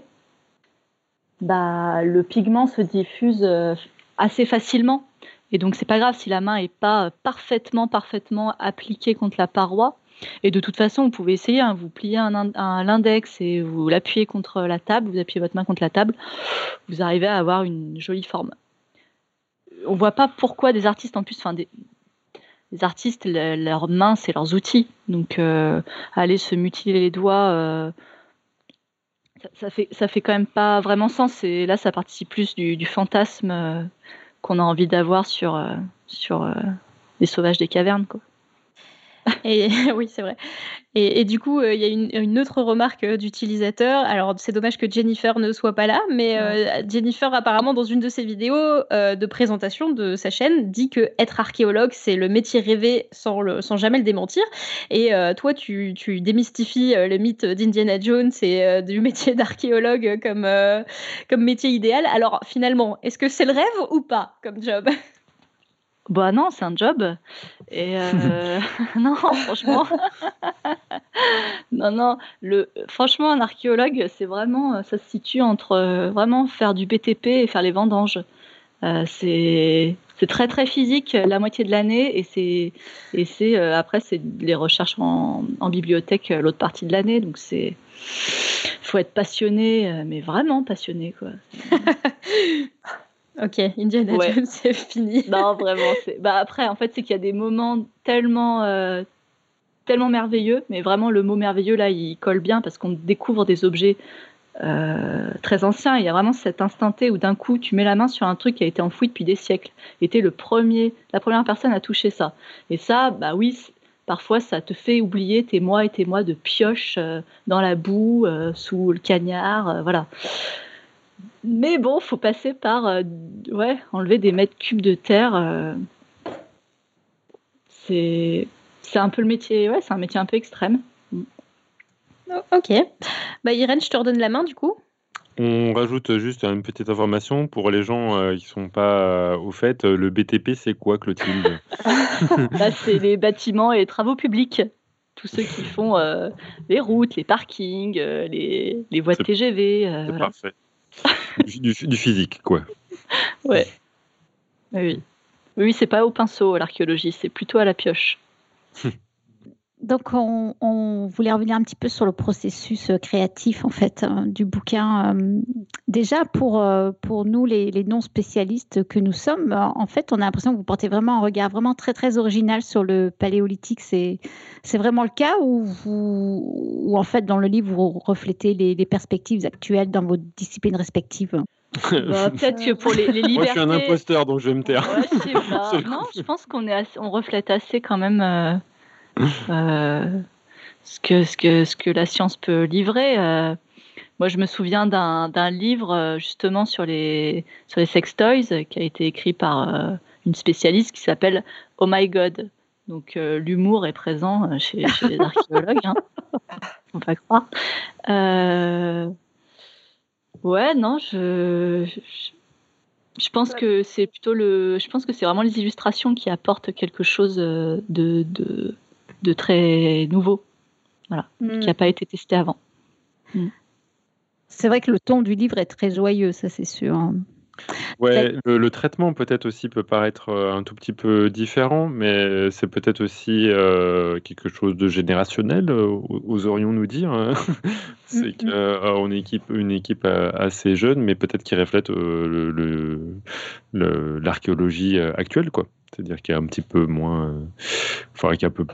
C: bah, le pigment se diffuse assez facilement. Et donc, c'est pas grave si la main n'est pas parfaitement, parfaitement appliquée contre la paroi. Et de toute façon, vous pouvez essayer, hein, vous pliez un, l'index et vous l'appuyez contre la table, vous appuyez votre main contre la table, vous arrivez à avoir une jolie forme. On voit pas pourquoi des artistes, en plus, enfin des, artistes, leurs mains, c'est leurs outils. Donc, euh, aller se mutiler les doigts, euh, ça, fait, ça fait quand même pas vraiment sens. Et là, ça participe plus du, fantasme euh, qu'on a envie d'avoir sur, sur les sauvages des cavernes. Quoi.
E: Et oui, c'est vrai. Et, du coup, euh, il y a une, autre remarque euh, d'utilisateur. Alors, c'est dommage que Jennifer ne soit pas là, mais euh, Jennifer, apparemment, dans une de ses vidéos de présentation de sa chaîne, dit que être archéologue, c'est le métier rêvé sans, le, sans jamais le démentir. Et toi, tu, tu, démystifies le mythe d'Indiana Jones et du métier d'archéologue comme, comme métier idéal. Alors, finalement, est-ce que c'est le rêve ou pas comme job?
C: Bah non, c'est un job. Et euh, non, franchement, non, non. Le, franchement, un archéologue, c'est vraiment, ça se situe entre euh, vraiment faire du BTP et faire les vendanges. Euh, c'est très très physique la moitié de l'année et c'est et c'est après c'est les recherches en, en bibliothèque l'autre partie de l'année donc c'est faut être passionné mais vraiment passionné quoi
E: Ok, Indiana Jones, c'est fini.
C: non, vraiment. Bah, après, en fait, c'est qu'il y a des moments tellement, euh, tellement merveilleux, mais vraiment, le mot merveilleux, là, il colle bien parce qu'on découvre des objets très ancien. Il y a vraiment cet instant T où d'un coup tu mets la main sur un truc qui a été enfoui depuis des siècles. Et tu es le premier, la première personne à toucher ça. Et ça, bah oui, parfois ça te fait oublier tes mois et tes mois de pioche dans la boue, sous le cagnard, voilà. Mais bon, faut passer par ouais, enlever des mètres cubes de terre. c'est c'est un peu le métier, ouais, c'est un métier un peu extrême.
E: Oh, ok. Bah, Irène, je te redonne la main du coup.
D: On rajoute juste une petite information pour les gens euh, qui ne sont pas au fait. Le BTP, c'est quoi, Clotilde?
C: Bah, C'est les bâtiments et les travaux publics. Tous ceux qui font euh, les routes, les parkings, euh, les, les, voies de TGV.
D: c'est parfait. Du, physique, quoi.
C: Ouais. Oui. Oui, c'est pas au pinceau l'archéologie, c'est plutôt à la pioche.
A: Donc, on, voulait revenir un petit peu sur le processus euh, créatif en fait euh, du bouquin. Euh, déjà, pour, pour nous, les, non spécialistes que nous sommes, en fait, on a l'impression que vous portez vraiment un regard vraiment très très original sur le paléolithique. C'est c'est vraiment le cas ou vous, en fait, dans le livre, vous reflétez les, perspectives actuelles dans vos disciplines respectives?
C: Bah, Peut-être que pour les, libertés. Moi,
D: je suis un imposteur, donc je vais me taire.
C: non, je pense qu'on est on reflète assez quand même. Euh, ce, que, ce, que, ce que la science peut livrer. Euh, moi, je me souviens d'un livre euh, justement sur les, sur les sex toys qui a été écrit par une spécialiste qui s'appelle Oh My God. Donc l'humour est présent chez, les archéologues, hein. on va croire. Ouais, non, je, je, pense que c'est plutôt le, je pense que c'est vraiment les illustrations qui apportent quelque chose de, de, de très nouveau, voilà, qui n'a mm. pas été testé avant.
A: Mm. C'est vrai que le ton du livre est très joyeux, ça c'est sûr.
D: Ouais, le, traitement peut-être aussi peut paraître euh, un tout petit peu différent, mais c'est peut-être aussi euh, quelque chose de générationnel, euh, oserions-nous dire. Hein. c'est mm, qu'on est équipe, une équipe assez jeune, mais peut-être qui reflète l'archéologie actuelle, quoi. C'est-à-dire qu'il y a un petit peu moins, enfin, qu'il y a un peu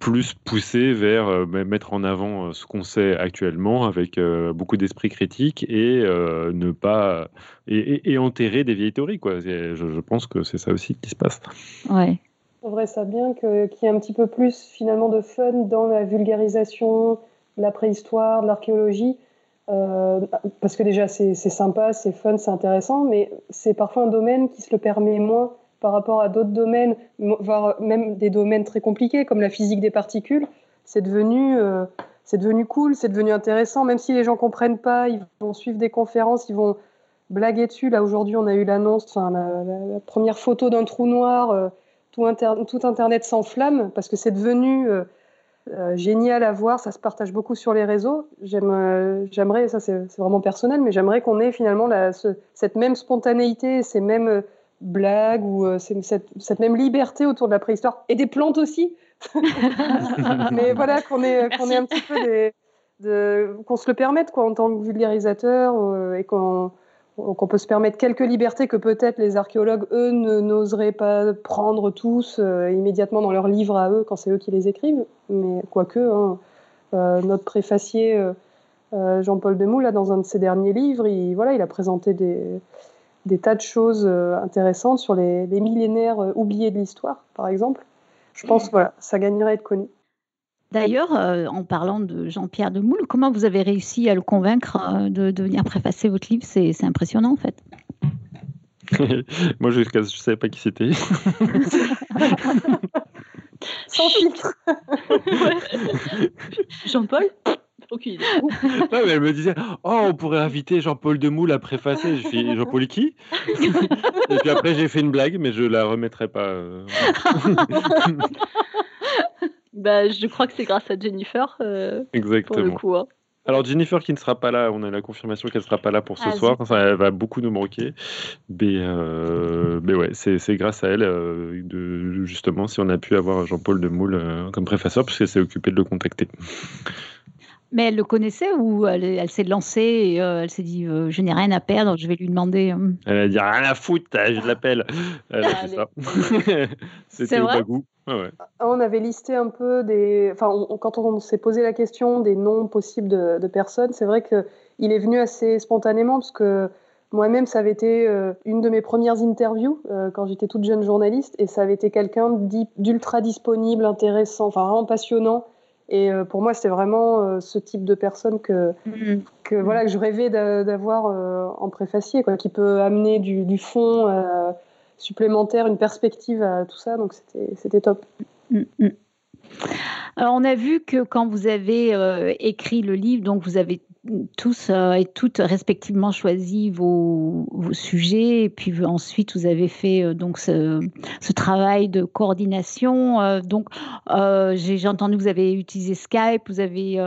D: plus poussé vers euh, mettre en avant euh, ce qu'on sait actuellement avec euh, beaucoup d'esprit critique et ne pas et, enterrer des vieilles théories quoi. Je, pense que c'est ça aussi qui se passe.
A: Ouais.
B: vrai ça bien qu'il y ait un petit peu plus finalement de fun dans la vulgarisation, de la préhistoire, de l'archéologie. parce que déjà c'est sympa, c'est fun, c'est intéressant, mais c'est parfois un domaine qui se le permet moins par rapport à d'autres domaines, voire même des domaines très compliqués comme la physique des particules, c'est devenu, euh, devenu cool, c'est devenu intéressant. Même si les gens comprennent pas, ils vont suivre des conférences, ils vont blaguer dessus. Là aujourd'hui, on a eu l'annonce, la, première photo d'un trou noir, euh, tout, tout, Internet s'enflamme parce que c'est devenu euh, génial à voir. Ça se partage beaucoup sur les réseaux. J'aimerais, ça c'est vraiment personnel, mais j'aimerais qu'on ait finalement cette même spontanéité, ces mêmes blagues ou euh, cette, même liberté autour de la préhistoire et des plantes aussi. Mais voilà, qu'on ait un petit peu des, de, qu'on se le permette quoi, en tant que vulgarisateur euh, et qu'on, qu'on peut se permettre quelques libertés que peut-être les archéologues, eux, n'oseraient pas prendre tous euh, immédiatement dans leurs livres à eux quand c'est eux qui les écrivent. Mais quoique, hein, notre préfacier Jean-Paul Demoule, là, dans un de ses derniers livres, il, voilà, il a présenté des des tas de choses euh, intéressantes sur les, millénaires euh, oubliés de l'histoire, par exemple. Je pense que voilà, ça gagnerait à être connu.
A: D'ailleurs, euh, en parlant de Jean-Pierre de Moule, comment vous avez réussi à le convaincre de, de venir préfacer votre livre? C'est impressionnant en fait.
D: Moi, je ne savais pas qui c'était.
B: Sans filtre.
C: Jean-Paul? Aucune
D: mais elle me disait Oh, on pourrait inviter Jean-Paul Demoule à préfacer. Je fais Jean-Paul qui? Et puis après, j'ai fait une blague, mais je la remettrai pas. Euh.
C: bah, je crois que c'est grâce à Jennifer. Euh,
D: Exactement.
C: Pour hein.
D: Alors Jennifer qui ne sera pas là, on a la confirmation qu'elle ne sera pas là pour ce ah, soir. elle va beaucoup nous manquer. Mais, euh, mais ouais, c'est grâce à elle, de, justement, si on a pu avoir Jean-Paul Demoule comme préfasseur, puisqu'elle s'est occupée de le contacter.
A: Mais elle le connaissait ou elle, s'est lancée et elle s'est dit je n'ai rien à perdre, je vais lui demander.
D: Elle a dit rien à foutre, je l'appelle.
A: C'était au
D: bagou.
B: On avait listé un peu des. Enfin, quand on s'est posé la question des noms possibles de, personnes, c'est vrai qu'il est venu assez spontanément parce que moi-même, ça avait été euh, une de mes premières interviews euh, quand j'étais toute jeune journaliste et ça avait été quelqu'un d'ultra disponible, intéressant, enfin vraiment passionnant. Et euh, pour moi, c'était vraiment ce type de personne que, que, voilà, que je rêvais d'avoir en préfacier, quoi, qui peut amener du, du fond supplémentaire, une perspective à tout ça. Donc c'était top. Mm, mm.
A: Alors, on a vu que quand vous avez euh, écrit le livre, donc vous avez tous euh, et toutes respectivement choisi vos, sujets et puis ensuite vous avez fait euh, donc ce, travail de coordination. donc j'ai entendu que vous avez utilisé Skype, vous avez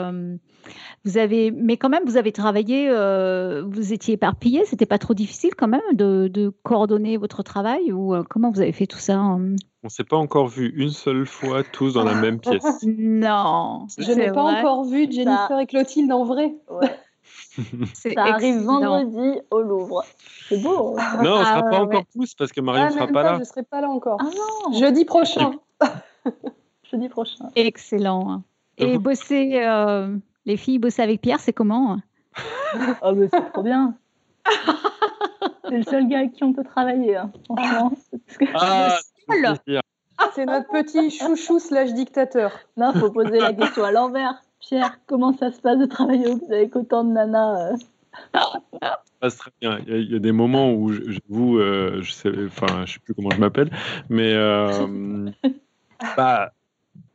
A: vous avez, mais quand même, vous avez travaillé, euh, vous étiez éparpillé. C'était pas trop difficile quand même de, coordonner votre travail ou euh, comment vous avez fait tout ça
D: On On s'est pas encore vu une seule fois tous dans la même pièce.
A: Non.
B: Je n'ai pas encore vu Jennifer et Clotilde en vrai.
C: ça arrive vendredi au Louvre. C'est beau.
D: Hein. non, on ne sera ah, pas encore tous parce que Marion ne ah, sera pas, là.
B: Je ne serai pas là encore. Ah, Jeudi prochain.
C: Jeudi prochain.
A: Excellent. Et bosser. Euh, les filles bosser avec Pierre, c'est comment
C: Ah, bah, c'est trop bien. c'est le seul gars avec qui on peut travailler, hein, franchement.
D: Ah,
B: c'est notre petit chouchou slash dictateur.
C: Non, faut poser la question à l'envers. Pierre, comment ça se passe de travailler avec autant de nanas euh
D: ça passe très bien. Il y, a, des moments où j'avoue, euh, je sais, enfin, je sais plus comment je m'appelle, mais euh, bah,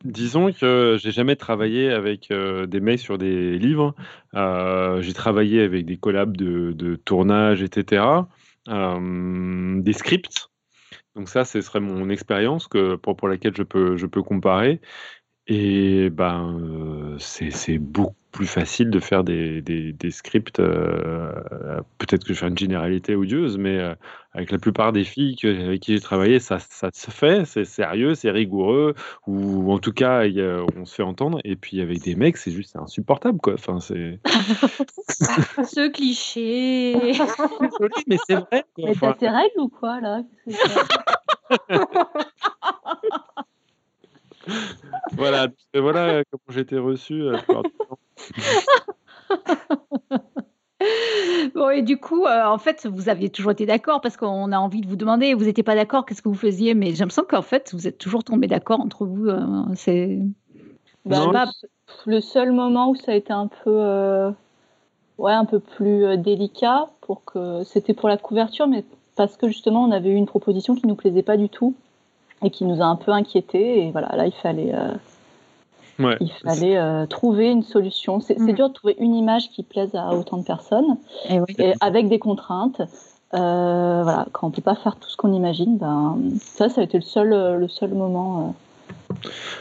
D: Disons que j'ai jamais travaillé avec euh, des mecs sur des livres. J'ai travaillé avec des collabs de, tournage, etc. Des scripts. Donc ça, ce serait mon expérience pour, laquelle je peux comparer. Et ben, c'est beaucoup plus facile de faire des, des, scripts. Euh, peut-être que je fais une généralité odieuse, mais euh, avec la plupart des filles avec qui j'ai travaillé, ça, ça se fait, c'est sérieux, c'est rigoureux, ou en tout cas, on se fait entendre. Et puis avec des mecs, c'est juste insupportable, quoi. Enfin, c'est.
A: Ce cliché.
D: mais c'est vrai.
C: Mais t'as tes règles ou quoi, là?
D: voilà, voilà comment j'ai été reçu. Euh,
A: bon, et du coup, euh, en fait, vous aviez toujours été d'accord parce qu'on a envie de vous demander, vous n'étiez pas d'accord, qu'est-ce que vous faisiez Mais j'ai l'impression qu'en fait, vous êtes toujours tombé d'accord entre vous. Euh, c'est
C: bah, le seul moment où ça a été un peu, ouais, un peu plus délicat pour que c'était pour la couverture, mais parce que justement, on avait eu une proposition qui nous plaisait pas du tout et qui nous a un peu inquiétés. Et voilà, là, il fallait, euh, il fallait euh, trouver une solution. C'est mm. dur de trouver une image qui plaise à autant de personnes, et, avec des contraintes. Euh, voilà, quand on peut pas faire tout ce qu'on imagine, ben, ça, ça a été le seul, le seul moment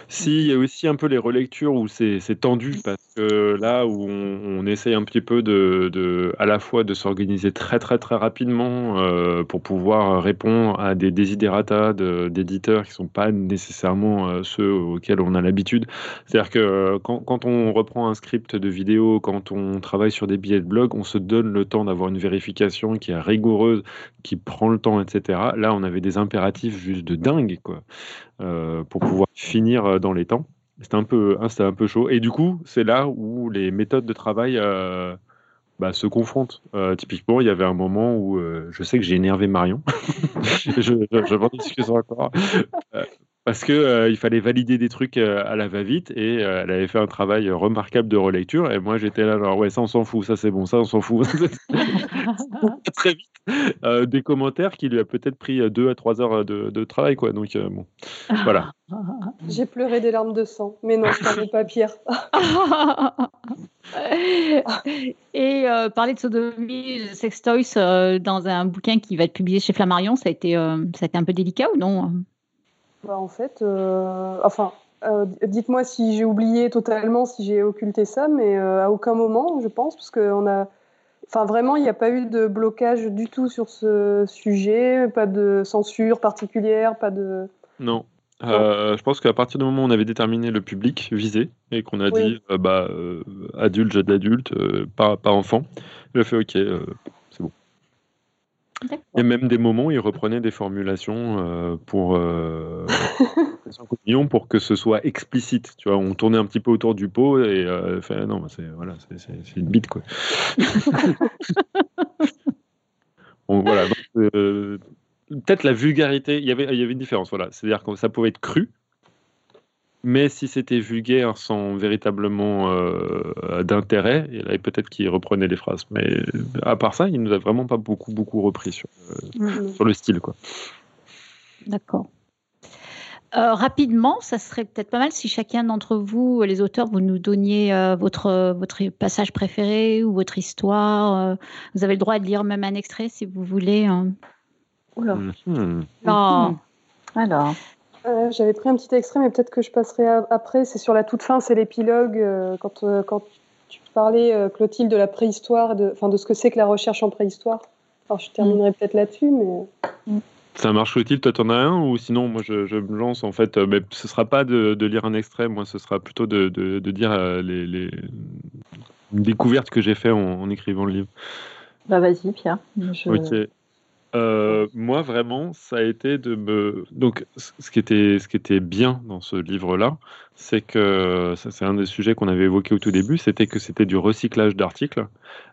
D: si, il y a aussi un peu les relectures où c'est tendu parce là où on, essaye un petit peu de, à la fois de s'organiser très très très rapidement euh, pour pouvoir répondre à des desiderata d'éditeurs qui sont pas nécessairement euh, ceux auxquels on a l'habitude. C'est-à-dire que euh, quand, on reprend un script de vidéo, quand on travaille sur des billets de blog, on se donne le temps d'avoir une vérification qui est rigoureuse, qui prend le temps, etc. Là, on avait des impératifs juste de dingue, quoi. Pour pouvoir finir dans les temps. C'était un peu, hein, un peu chaud. Et du coup, c'est là où les méthodes de travail euh, bah, se confrontent. typiquement, il y avait un moment où je sais que j'ai énervé Marion. je, je, je m'en excuse encore parce que euh, il fallait valider des trucs euh, à la va-vite et euh, elle avait fait un travail remarquable de relecture et moi j'étais là genre ouais ça on s'en fout ça c'est bon ça on s'en fout. Très vite. Des commentaires qui lui a peut-être pris deux à trois heures de, travail quoi. Donc bon voilà.
B: J'ai pleuré des larmes de sang mais non je pas Pierre.
A: Et parler de sodomie sex toys dans un bouquin qui va être publié chez Flammarion ça a été ça a été un peu délicat ou non?
B: Bah, en fait, euh, enfin, euh, dites-moi si j'ai oublié totalement, si j'ai occulté ça, mais euh, à aucun moment, je pense, parce qu'on a. Enfin, vraiment, il n'y a pas eu de blocage du tout sur ce sujet, pas de censure particulière, pas de.
D: Non. je pense qu'à partir du moment où on avait déterminé le public visé et qu'on a dit bah, adulte, jeune adulte, pas, pas enfant, il a fait ok. Et même des moments, il reprenait des formulations pour pour que ce soit explicite. Tu vois, on tournait un petit peu autour du pot et fait, non, c'est voilà, c'est une bite quoi. voilà. Peut-être la vulgarité, il y avait, il y avait une différence. Voilà, c'est-à-dire que ça pouvait être cru, mais si c'était vulgaire sans véritablement euh, d'intérêt, et peut-être qu'il reprenait les phrases. Mais à part ça, il nous a vraiment pas beaucoup, beaucoup repris sur, euh, sur le style. quoi.
A: D'accord. Euh, rapidement, ça serait peut-être pas mal si chacun d'entre vous, les auteurs, vous nous donniez votre, votre passage préféré ou votre histoire. vous avez le droit de lire même un extrait si vous voulez. Hein.
C: Oula. Non. Alors.
B: Euh, j'avais pris un petit extrait, mais peut-être que je passerai après. C'est sur la toute fin, c'est l'épilogue. Euh, quand, euh, quand tu parlais, Clotilde, de la préhistoire, de, de ce que c'est que la recherche en préhistoire. Alors, je terminerai peut-être là-dessus, mais.
D: Ça marche, Clotilde Toi, t'en as un Ou sinon, moi, je, je, me lance, en fait. mais ce sera pas de, de, lire un extrait, moi, ce sera plutôt de, de dire les, les, une découverte que j'ai fait en, écrivant le livre.
C: Bah, vas-y, Pierre.
D: Ok. Euh, moi, vraiment, ça a été de me. Donc, ce qui était, ce qui était bien dans ce livre-là, c'est que c'est un des sujets qu'on avait évoqué au tout début, c'était que c'était du recyclage d'articles,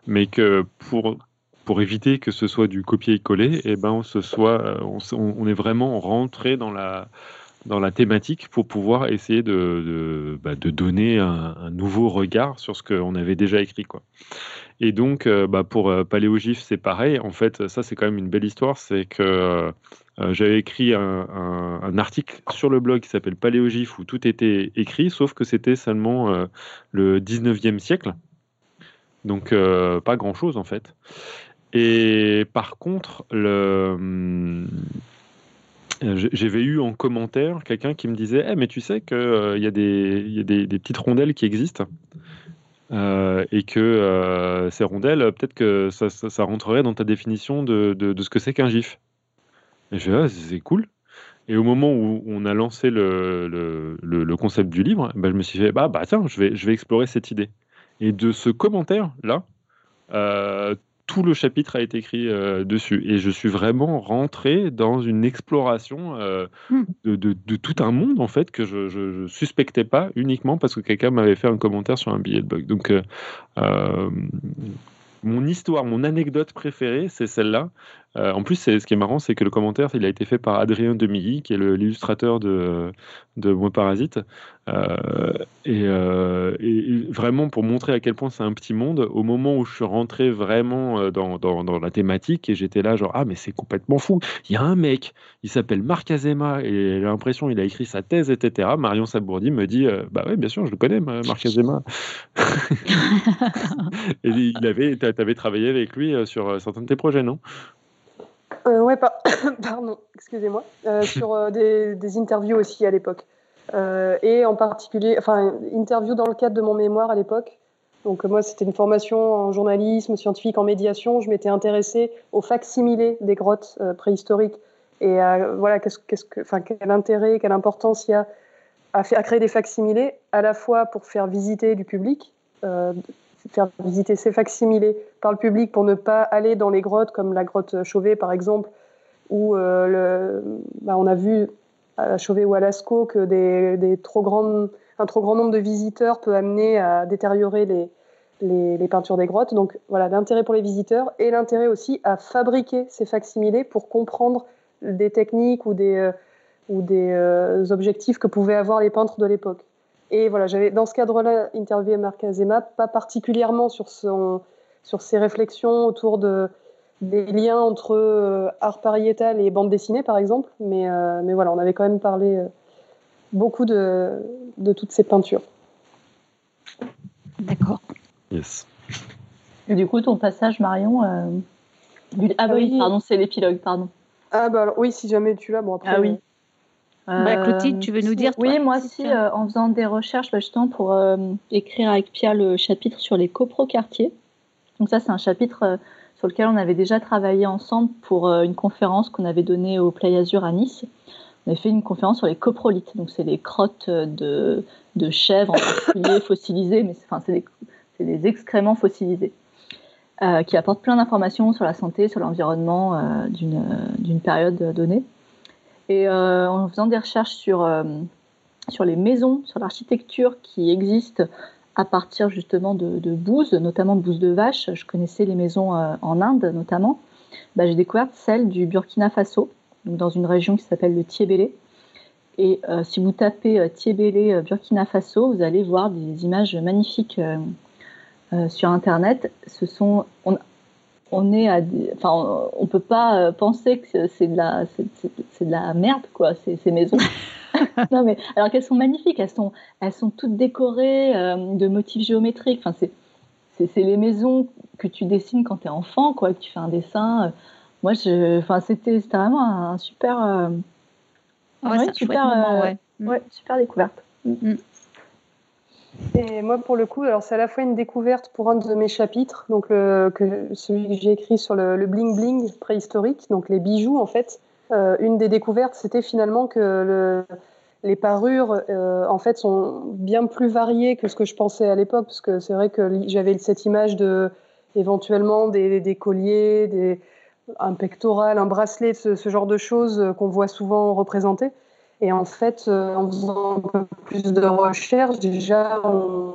D: mais que pour pour éviter que ce soit du copier-coller, et eh ben, on se soit, on, on, est vraiment rentré dans la dans la thématique pour pouvoir essayer de, bah, donner un, un, nouveau regard sur ce qu'on avait déjà écrit. Quoi. Et donc, euh, bah, pour euh, Paléogif, c'est pareil. En fait, ça, c'est quand même une belle histoire. C'est que euh, j'avais écrit un, un, article sur le blog qui s'appelle Paléogif où tout était écrit, sauf que c'était seulement le 19e siècle. Donc, pas grand-chose, en fait. Et par contre, le hum, j'avais eu en commentaire quelqu'un qui me disait eh, mais tu sais qu'il il y a, des, y a des, petites rondelles qui existent euh, et que euh, ces rondelles, peut-être que ça, ça, rentrerait dans ta définition de, de, ce que c'est qu'un GIF. Et je ah, c'est cool. Et au moment où on a lancé le, le, le, concept du livre, bah, je me suis fait, bah, bah tiens, je vais, je vais explorer cette idée. Et de ce commentaire-là, euh, tout le chapitre a été écrit euh, dessus. Et je suis vraiment rentré dans une exploration euh, hmm. de, de, tout un monde, en fait, que je ne suspectais pas uniquement parce que quelqu'un m'avait fait un commentaire sur un billet de bug. Donc, euh, mon histoire, mon anecdote préférée, c'est celle-là. Euh, en plus, ce qui est marrant, c'est que le commentaire, il a été fait par Adrien Demilly, qui est l'illustrateur de, de Moi Parasite. Euh, euh, et, vraiment, pour montrer à quel point c'est un petit monde, au moment où je suis rentré vraiment dans, dans, la thématique, et j'étais là, genre, ah, mais c'est complètement fou. Il y a un mec, il s'appelle Marc Azema, et j'ai l'impression il a écrit sa thèse, etc. Marion Sabourdi me dit, bah oui, bien sûr, je le connais, Marc Azema. et il avait, tu avais travaillé avec lui sur certains de tes projets, non?
B: Euh, ouais, pardon, excusez-moi. Euh, sur euh, des, des, interviews aussi à l'époque. Euh, et en particulier, enfin, interview dans le cadre de mon mémoire à l'époque. Donc moi, c'était une formation en journalisme, scientifique, en médiation. Je m'étais intéressée au facsimilé des grottes préhistoriques et voilà, qu'est-ce, qu'est-ce que, enfin, quel intérêt, quelle importance il y a à créer des facsimilés, à la fois pour faire visiter du public, faire visiter ces facsimilés par le public pour ne pas aller dans les grottes comme la grotte Chauvet par exemple, où euh, bah, on a vu à Chauvet ou à Lascaux que des, des trop grandes, un trop grand nombre de visiteurs peut amener à détériorer les, les, les peintures des grottes. Donc voilà, l'intérêt pour les visiteurs et l'intérêt aussi à fabriquer ces facsimilés pour comprendre des techniques ou des, euh, ou des euh, objectifs que pouvaient avoir les peintres de l'époque. Et voilà, j'avais dans ce cadre-là interviewé Marc Azema, pas particulièrement sur, son, sur ses réflexions autour de, des liens entre euh, art pariétal et bande dessinée, par exemple, mais, euh, mais voilà, on avait quand même parlé euh, beaucoup de, de toutes ces peintures.
A: D'accord.
D: Yes.
C: Et du coup, ton passage, Marion. Ah, bah oui, pardon, c'est l'épilogue, pardon.
B: Ah, bah alors, oui, si jamais tu l'as, bon après.
C: Ah oui.
A: Bah, Clotilde, tu veux nous dire
C: Oui, moi aussi, euh, en faisant des recherches, bah, justement, pour euh, écrire avec Pierre le chapitre sur les coproquartiers. Donc ça, c'est un chapitre euh, sur lequel on avait déjà travaillé ensemble pour une conférence qu'on avait donnée au Play Azur à Nice, on avait fait une conférence sur les coprolites. Donc, c'est les crottes de, de chèvres en particulier fossilisées, mais c'est des, des, excréments fossilisés. qui apportent plein d'informations sur la santé, sur l'environnement d'une période donnée. Et en faisant des recherches sur, sur les maisons, sur l'architecture qui existe à partir justement de, bouses, notamment bouses de vache. Je connaissais les maisons euh, en Inde notamment. Bah, j'ai découvert celle du Burkina Faso, dans une région qui s'appelle le Tiébélé. Et euh, si vous tapez euh, Tiébélé Burkina Faso, vous allez voir des images magnifiques sur Internet. Ce sont, on, on est à, enfin, on, peut pas penser que c'est de la, c'est, de la merde quoi, ces, ces maisons. non, mais alors qu'elles sont magnifiques, elles sont, elles sont toutes décorées euh, de motifs géométriques. Enfin, c'est, c'est, les maisons que tu dessines quand tu es enfant, quoi, que tu fais un dessin. Moi, je, enfin, c'était, c'était vraiment un, super, euh,
A: ouais, super, moment, ouais.
C: Euh, super découverte. Mm.
B: Et moi, pour le coup, alors c'est à la fois une découverte pour un de mes chapitres, donc celui que j'ai écrit sur le, bling bling préhistorique, donc les bijoux en fait. Euh, une des découvertes, c'était finalement que le, les parures, euh, en fait, sont bien plus variées que ce que je pensais à l'époque, parce que c'est vrai que j'avais cette image de éventuellement des, colliers, un pectoral, un bracelet, ce, ce genre de choses qu'on voit souvent représentées. Et en fait, euh, en faisant un peu plus de recherche, déjà, on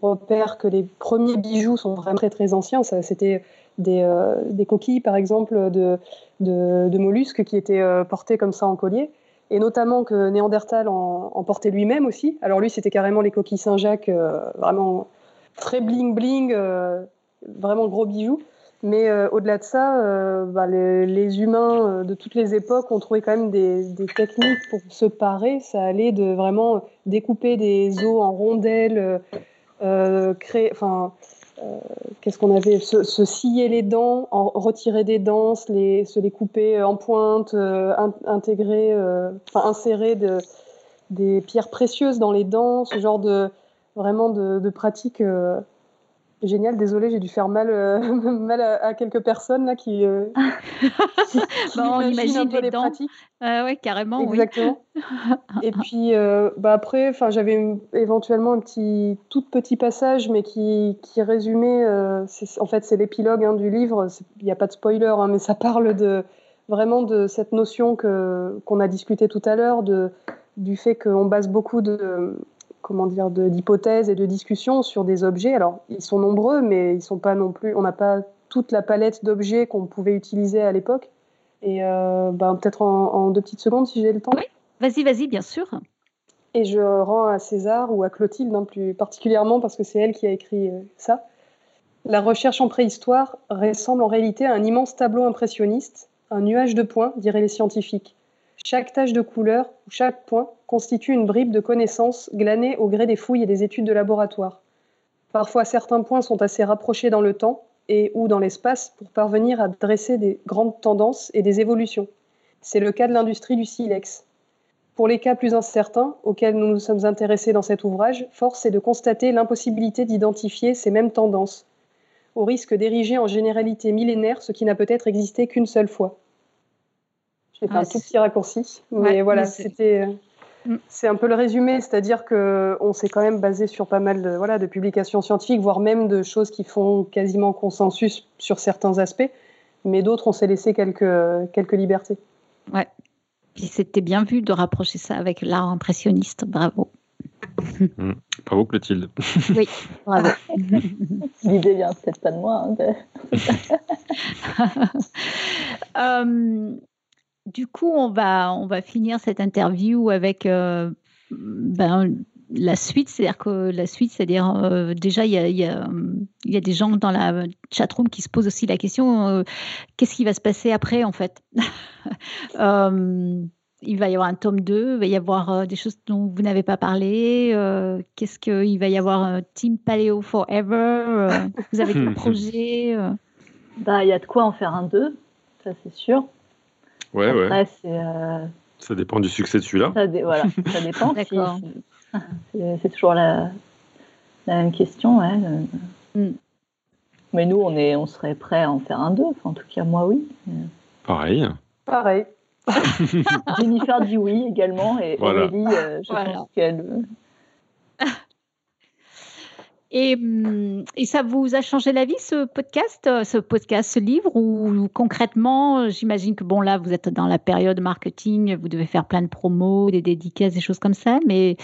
B: repère que les premiers bijoux sont vraiment très, très anciens. C'était des, euh, des, coquilles, par exemple, de, de, mollusques qui étaient euh, portées comme ça en collier. Et notamment que Néandertal en, portait lui-même aussi. Alors lui, c'était carrément les coquilles Saint-Jacques, vraiment très bling-bling, vraiment gros bijoux. Mais euh, au-delà de ça, euh, bah, les, humains euh, de toutes les époques ont trouvé quand même des, techniques pour se parer. Ça allait de vraiment découper des os en rondelles, créer, enfin, qu'est-ce qu'on avait, se, se, scier les dents, en, retirer des dents, se les, couper en pointe, in, intégrer, enfin insérer de, des pierres précieuses dans les dents, ce genre de vraiment de pratiques Génial, désolé, j'ai dû faire mal, euh, mal à, quelques personnes là qui. Euh,
A: bah, on imagine un peu les, pratiques. Ah ouais, carrément.
B: Exactement. Et puis euh, bah après, enfin, j'avais éventuellement un petit tout petit passage, mais qui, qui résumait. en fait, c'est l'épilogue hein, du livre. Il n'y a pas de spoiler, hein, mais ça parle de vraiment de cette notion que qu'on a discuté tout à l'heure de du fait qu'on base beaucoup de comment dire, d'hypothèses et de discussions sur des objets. Alors, ils sont nombreux, mais ils sont pas non plus. On n'a pas toute la palette d'objets qu'on pouvait utiliser à l'époque. Et euh, ben, peut-être en, deux petites secondes, si j'ai le temps.
A: Oui, vas-y, vas-y, bien sûr.
B: Et je rends à César ou à Clotilde, hein, plus particulièrement, parce que c'est elle qui a écrit euh, ça. La recherche en préhistoire ressemble en réalité à un immense tableau impressionniste, un nuage de points, diraient les scientifiques. Chaque tache de couleur ou chaque point constitue une bribe de connaissances glanées au gré des fouilles et des études de laboratoire. Parfois, certains points sont assez rapprochés dans le temps et ou dans l'espace pour parvenir à dresser des grandes tendances et des évolutions. C'est le cas de l'industrie du silex. Pour les cas plus incertains auxquels nous nous sommes intéressés dans cet ouvrage, force est de constater l'impossibilité d'identifier ces mêmes tendances, au risque d'ériger en généralité millénaire ce qui n'a peut-être existé qu'une seule fois. J'ai fait un tout petit raccourci, mais voilà, c'était. Mm. C'est un peu le résumé, c'est-à-dire qu'on s'est quand même basé sur pas mal de, voilà, de publications scientifiques, voire même de choses qui font quasiment consensus sur certains aspects, mais d'autres, on s'est laissé quelques, quelques libertés.
A: Ouais. Puis c'était bien vu de rapprocher ça avec l'art impressionniste. Bravo.
D: Mm. Bravo Clotilde.
A: Oui, bravo.
C: L'idée vient peut-être pas de moi.
A: Hein, euh, du coup, on va, on va finir cette interview avec euh, ben, la suite. C'est-à-dire que la suite, c'est-à-dire euh, déjà, il y a, y, a, y a, des gens dans la chatroom qui se posent aussi la question euh, qu'est-ce qui va se passer après, en fait? Il va y avoir un tome 2, il va y avoir des choses dont vous n'avez pas parlé. Qu'est-ce qu'il va y avoir Team Paleo Forever Vous avez des projets
C: bah, Il y a de quoi en faire un 2, ça c'est sûr.
D: Ouais, Après,
C: ouais. Euh...
D: Ça dépend du succès de celui-là.
C: Ça, dé... voilà, ça dépend. C'est toujours la... la, même question. Ouais. Mm. Mais nous, on, est, on serait prêt à en faire un deux. Enfin, en tout cas, moi, oui.
D: Pareil.
B: Pareil.
C: Jennifer dit oui également et Aurélie, je pense qu'elle
A: Hum, et, ça vous a changé la vie, ce podcast, euh, ce podcast, ce livre Ou concrètement, euh, j'imagine que bon, là, vous êtes dans la période marketing, vous devez faire plein de promos, des dédicaces, des choses comme ça, mais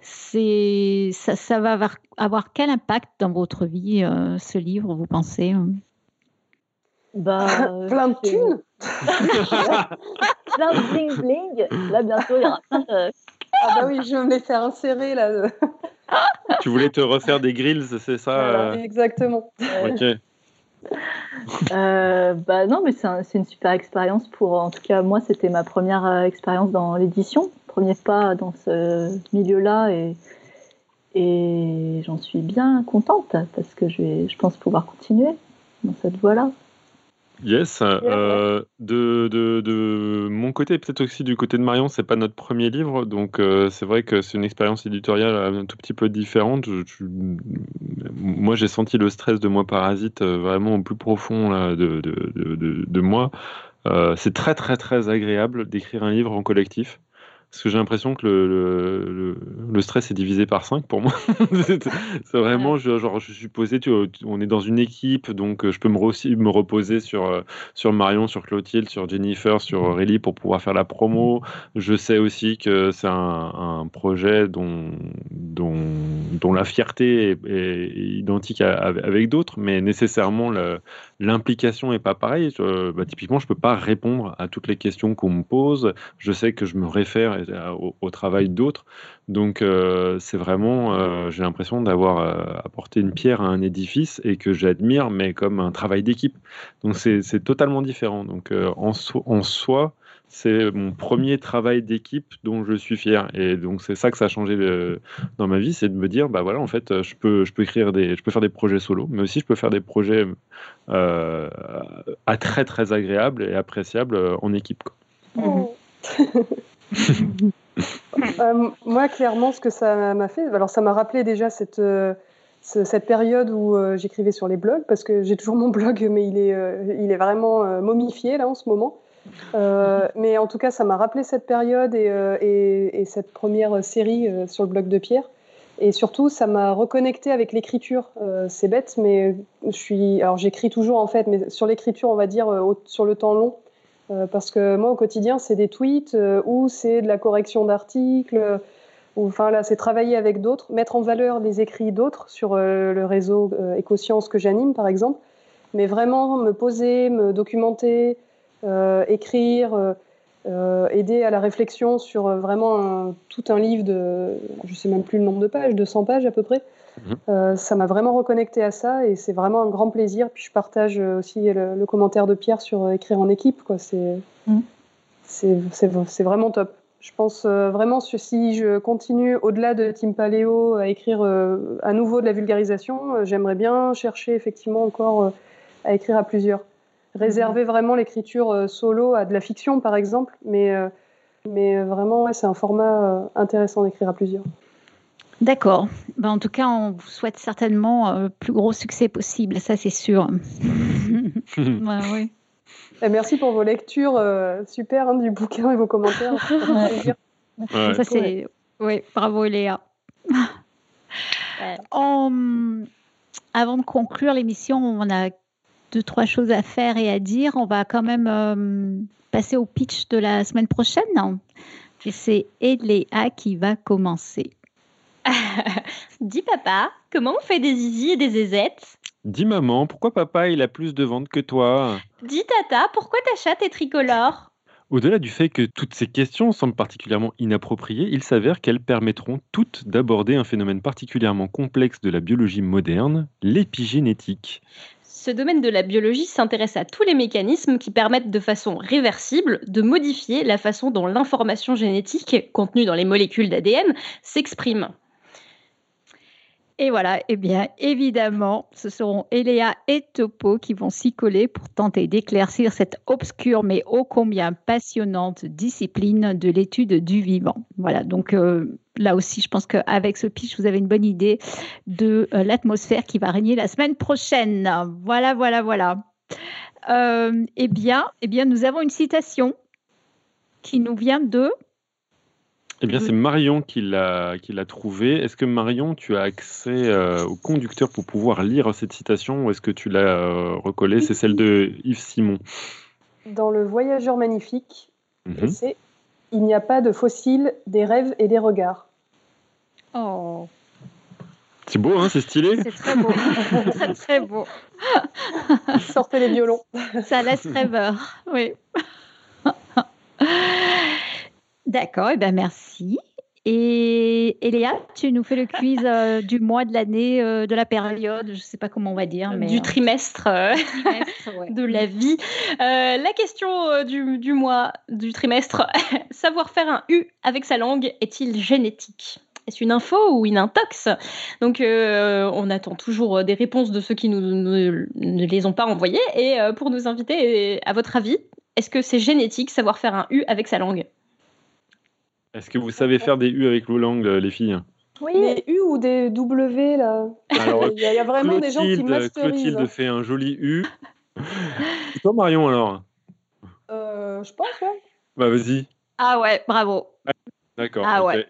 A: c'est ça, ça va avoir, quel impact dans votre vie, euh, ce livre, vous pensez
B: bah, plein de thunes.
C: Plein de bling bling Là, bientôt, il y aura plein de...
B: Ah bah oui, je vais me les faire insérer là.
D: Tu voulais te refaire des grills, c'est ça
B: euh Exactement.
D: Ok.
C: Euh, bah non, mais c'est une super expérience pour. En tout cas, moi, c'était ma première euh, expérience dans l'édition, premier pas dans ce milieu-là, et, et j'en suis bien contente parce que je vais, je pense, pouvoir continuer dans cette voie-là.
D: Yes. Euh, de, de, de, mon côté, peut-être aussi du côté de Marion, c'est pas notre premier livre, donc euh, c'est vrai que c'est une expérience éditoriale un tout petit peu différente. moi, j'ai senti le stress de moi parasite euh, vraiment au plus profond là, de, de, moi. c'est très très très agréable d'écrire un livre en collectif. Parce que j'ai l'impression que le, le, stress est divisé par 5 pour moi. c'est vraiment, je, genre, je suis posé, tu, on est dans une équipe, donc euh, je peux me, aussi me reposer sur, euh, sur Marion, sur Clotilde, sur Jennifer, sur Aurélie pour pouvoir faire la promo. Je sais aussi que c'est un, projet dont, dont, dont, la fierté est, identique avec d'autres, mais nécessairement l'implication n'est pas pareille. Bah, typiquement, je ne peux pas répondre à toutes les questions qu'on me pose. Je sais que je me réfère euh, au, travail d'autres. Donc euh, c'est vraiment, euh, j'ai l'impression d'avoir apporté une pierre à un édifice et que j'admire, mais comme un travail d'équipe. Donc c'est totalement différent. Donc en, en soi, c'est mon premier travail d'équipe dont je suis fier et donc c'est ça que ça a changé dans ma vie c'est de me dire bah voilà en fait je peux je peux écrire des je peux faire des projets solo mais aussi je peux faire des projets à très très agréables et appréciables en équipe
B: oh. Euh, moi, clairement, ce que ça m'a fait, alors ça m'a rappelé déjà cette, euh, cette période où euh, j'écrivais sur les blogs, parce que j'ai toujours mon blog, mais il est, il est vraiment momifié là en ce moment. Mais en tout cas, ça m'a rappelé cette période et, et, cette première série sur le blog de Pierre. Et surtout, ça m'a reconnecté avec l'écriture. c'est bête, mais je suis, alors j'écris toujours en fait, mais sur l'écriture, on va dire sur le temps long. Euh, parce que moi, au quotidien, c'est des tweets euh, ou c'est de la correction d'articles. Enfin, là, c'est travailler avec d'autres, mettre en valeur les écrits d'autres sur euh, le réseau Écosciences que j'anime, par exemple. Mais vraiment me poser, me documenter, écrire, aider à la réflexion sur vraiment tout un livre de, je sais même plus le nombre de pages, 200 pages à peu près. Mhm. Euh, ça m'a vraiment reconnecté à ça et c'est vraiment un grand plaisir. Puis je partage aussi le, commentaire de Pierre sur euh, écrire en équipe. C'est vraiment top. Je pense euh, vraiment que si je continue au-delà de Team Paléo à écrire à nouveau de la vulgarisation, j'aimerais bien chercher effectivement encore à écrire à plusieurs. Réserver vraiment l'écriture solo à de la fiction par exemple, mais, mais vraiment c'est un format intéressant d'écrire à plusieurs.
A: D'accord. Ben, en tout cas, on vous souhaite certainement le euh, plus gros succès possible, ça c'est sûr.
B: oui. merci pour vos lectures euh, super hein, du bouquin et vos commentaires.
A: Ça c'est oui, bravo Léa. avant de conclure l'émission, on a deux trois choses à faire et à dire. On va quand même euh, passer au pitch de la semaine prochaine. C'est Léa qui va commencer.
E: Dis papa, comment on fait des zizi et des zézettes
D: Dis maman, pourquoi papa il a plus de ventes que toi?
E: Dis tata, pourquoi ta chatte est tricolore?
D: Au-delà du fait que toutes ces questions semblent particulièrement inappropriées, il s'avère qu'elles permettront toutes d'aborder un phénomène particulièrement complexe de la biologie moderne, l'épigénétique.
E: Ce domaine de la biologie s'intéresse à tous les mécanismes qui permettent de façon réversible de modifier la façon dont l'information génétique contenue dans les molécules d'ADN s'exprime.
A: Et voilà, eh bien évidemment, ce seront Eléa et Topo qui vont s'y coller pour tenter d'éclaircir cette obscure mais ô combien passionnante discipline de l'étude du vivant. Voilà, donc euh, là aussi, je pense qu'avec ce pitch, vous avez une bonne idée de euh, l'atmosphère qui va régner la semaine prochaine. Voilà, voilà, voilà. Euh, eh bien, eh bien, nous avons une citation qui nous vient de
D: eh bien, c'est Marion qui l'a trouvé. Est-ce que Marion, tu as accès euh, au conducteur pour pouvoir lire cette citation ou est-ce que tu l'as euh, recollée? C'est celle de Yves Simon.
B: Dans Le Voyageur magnifique, mhm. c'est Il n'y a pas de fossiles, des rêves et des regards.
A: Oh.
D: C'est beau, hein, c'est stylé.
A: C'est très beau. très, très beau.
B: Sortez les violons.
A: Ça laisse rêveur, oui. D'accord, et eh ben merci. Et, Léa, tu nous fais le quiz euh, du mois, de l'année, euh, de la période, je ne sais pas comment on va dire. Mais,
E: du trimestre, de la vie. Euh, la question du, du, mois, du trimestre, savoir faire un U avec sa langue est-il génétique? Est-ce une info ou une intox? Donc, on attend toujours des réponses de ceux qui nous, ne les ont pas envoyées. Et pour nous inviter, à votre avis, est-ce que c'est génétique savoir faire un U avec sa langue?
D: Est-ce que vous savez faire des U avec langue, les filles?
B: Oui. Des U ou des W, là? Il, y a, vraiment des gens qui masterisent.
D: Clotilde fait un joli U. Et toi, Marion, alors?
B: Euh, Je pense, ouais.
D: Bah, vas-y.
A: Ah ouais, bravo.
D: D'accord. Ah ouais.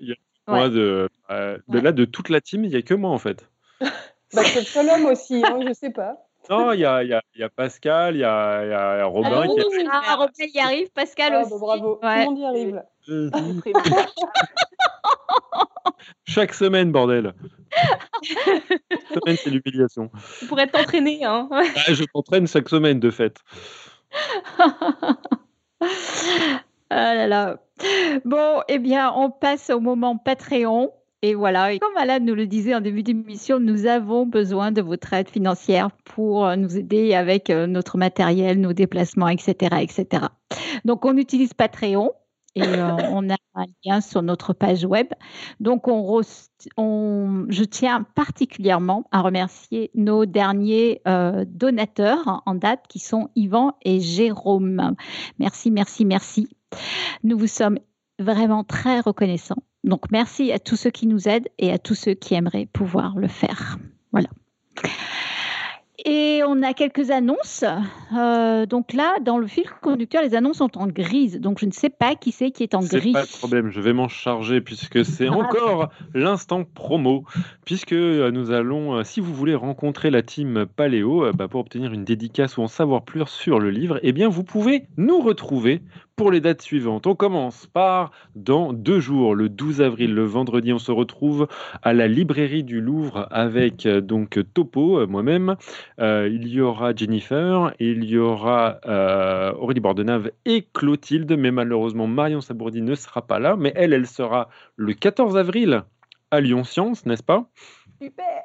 D: Moi, de, euh, de là, de toute la team, il n'y a que moi, en fait.
B: bah, c'est le seul homme aussi, hein, je sais pas.
D: Non, il y a, y, a, y a, Pascal, il y a, y a, Robin.
A: qui Ah, Robin y arrive, Pascal ah, bah, aussi.
B: bravo, tout le monde y arrive.
D: Chaque semaine, bordel. chaque semaine, c'est l'humiliation.
E: Tu pourrais t'entraîner. Hein.
D: Ah, je t'entraîne chaque semaine, de fait.
A: ah là là. Bon, eh bien, on passe au moment Patreon. Et voilà, et comme Alain nous le disait en début d'émission, nous avons besoin de votre aide financière pour euh, nous aider avec euh, notre matériel, nos déplacements, etc. etc. Donc, on utilise Patreon et euh, on a un lien sur notre page web. Donc, on, je tiens particulièrement à remercier nos derniers donateurs en date qui sont Yvan et Jérôme. Merci, merci, merci. Nous vous sommes vraiment très reconnaissants donc merci à tous ceux qui nous aident et à tous ceux qui aimeraient pouvoir le faire. Voilà. Et on a quelques annonces. Euh, donc là, dans le fil conducteur, les annonces sont en grise. Donc je ne sais pas qui c'est qui est en gris.
D: Pas de problème, je vais m'en charger puisque c'est ah, encore l'instant promo. Puisque euh, nous allons, euh, si vous voulez rencontrer la team Paléo bah, pour obtenir une dédicace ou en savoir plus sur le livre, eh bien vous pouvez nous retrouver pour les dates suivantes. On commence par dans deux jours, le 12 avril, le vendredi, on se retrouve à la librairie du Louvre avec euh, donc Topo, euh, moi-même. Euh, il y aura Jennifer, il y aura Aurélie Bordenave et Clotilde, mais malheureusement Marion Sabourdi ne sera pas là, mais elle, elle sera le 14 avril à Lyon Science, n'est-ce pas?
B: Super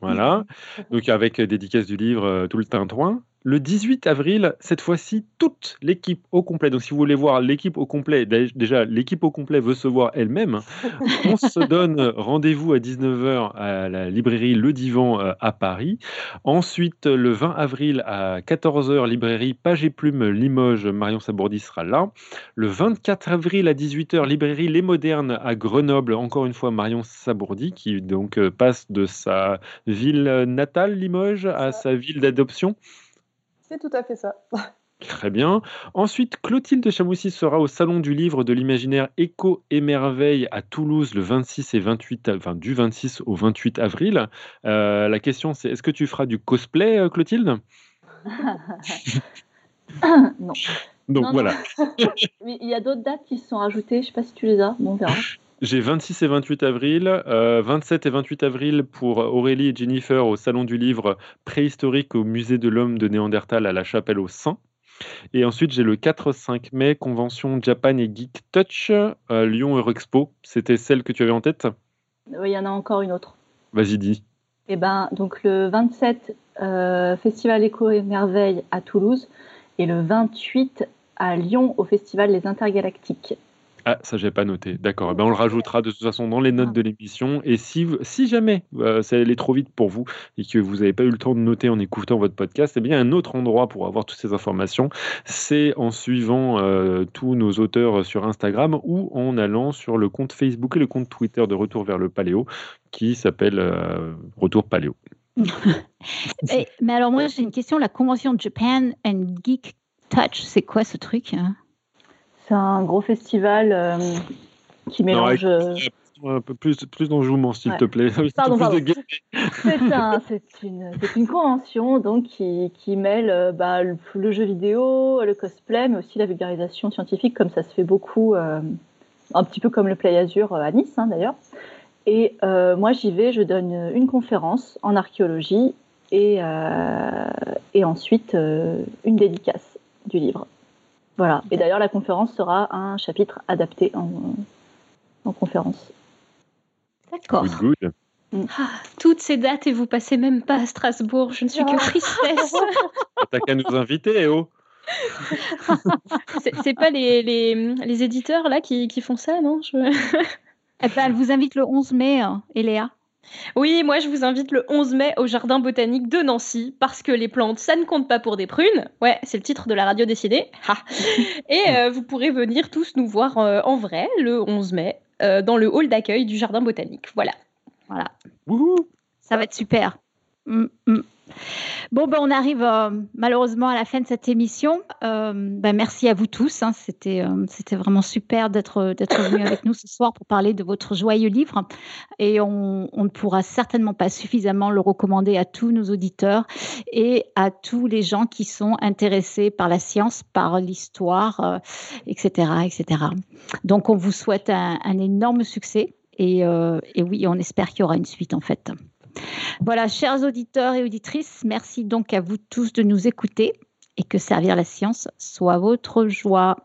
D: voilà, donc avec dédicace du livre Tout le tintouin. Le 18 avril, cette fois-ci, toute l'équipe au complet. Donc, si vous voulez voir l'équipe au complet, déjà, l'équipe au complet veut se voir elle-même. On se donne rendez-vous à 19h à la librairie Le Divan euh, à Paris. Ensuite, le 20 avril à 14h, librairie Page et Plume Limoges, Marion Sabourdi sera là. Le 24 avril à 18h, librairie Les Modernes à Grenoble, encore une fois Marion Sabourdi, qui donc euh, passe de sa ville natale, Limoges, à sa ville d'adoption.
B: C'est tout à fait ça.
D: Très bien. Ensuite, Clotilde Chamoussi sera au Salon du Livre de l'Imaginaire Écho et Merveille à Toulouse le 26 et 28, enfin du 26 au 28 avril. Euh, la question c'est est-ce que tu feras du cosplay, euh, Clotilde?
C: Non.
D: Donc voilà.
C: Il y a d'autres dates qui se sont ajoutées, je ne sais pas si tu les as, bon, on verra.
D: J'ai 26 et 28 avril, 27 euh, et 28 avril pour Aurélie et Jennifer au Salon du Livre préhistorique au Musée de l'Homme de Néandertal à la Chapelle au Saint. Et ensuite, j'ai le 4-5 mai, convention Japan et Geek Touch, à Lyon Eurexpo. C'était celle que tu avais en tête?
C: Oui, il y en a encore une autre.
D: Vas-y, dis.
C: Eh ben, donc le 27, euh, Festival Éco et Merveille à Toulouse, et le 28 à Lyon au Festival Les Intergalactiques.
D: Ah, ça, j'ai pas noté. D'accord. Eh ben, on le rajoutera de toute façon dans les notes de l'émission. Et si, si jamais euh, ça allait trop vite pour vous et que vous n'avez pas eu le temps de noter en écoutant votre podcast, eh bien, un autre endroit pour avoir toutes ces informations, c'est en suivant euh, tous nos auteurs sur Instagram ou en allant sur le compte Facebook et le compte Twitter de Retour vers le Paléo qui s'appelle euh, Retour Paléo.
A: mais alors, moi, j'ai une question. La convention Japan and Geek Touch, c'est quoi ce truc hein?
C: C'est un gros festival qui mélange
D: un peu plus, plus d'enjouement, s'il te plaît.
C: Pardon, C'est une, une, convention donc, qui, qui mêle euh, bah, le, jeu vidéo, le cosplay, mais aussi la vulgarisation scientifique, comme ça se fait beaucoup, euh, un petit peu comme le Play Azure euh, à Nice hein, d'ailleurs. Et moi, j'y vais, je donne une conférence en archéologie et, et ensuite une dédicace du livre. Voilà. Et d'ailleurs, la conférence sera un chapitre adapté en, en conférence.
E: D'accord. Mm. Ah, toutes ces dates et vous passez même pas à Strasbourg, je ne suis que tristesse.
D: T'as qu'à nous inviter, oh
E: C'est pas les, les, les, éditeurs là qui, qui font ça, non? Je...
A: Eh ben, elle vous invite le 11 mai, hein, Eléa.
E: Oui, moi je vous invite le 11 mai au Jardin botanique de Nancy parce que les plantes, ça ne compte pas pour des prunes. Ouais, c'est le titre de la radio décidée. Et euh, vous pourrez venir tous nous voir euh, en vrai le 11 mai euh, dans le hall d'accueil du jardin botanique. Voilà.
A: Voilà. Ça va être super. Mm, mm. Bon, ben, on arrive euh, malheureusement à la fin de cette émission. Euh, ben, merci à vous tous. Hein. C'était, c'était vraiment super d'être, venu avec nous ce soir pour parler de votre joyeux livre. Et on, ne pourra certainement pas suffisamment le recommander à tous nos auditeurs et à tous les gens qui sont intéressés par la science, par l'histoire, etc., etc. Donc, on vous souhaite un, énorme succès. Euh, et, oui, on espère qu'il y aura une suite en fait. Voilà, chers auditeurs et auditrices, merci donc à vous tous de nous écouter et que servir la science soit votre joie.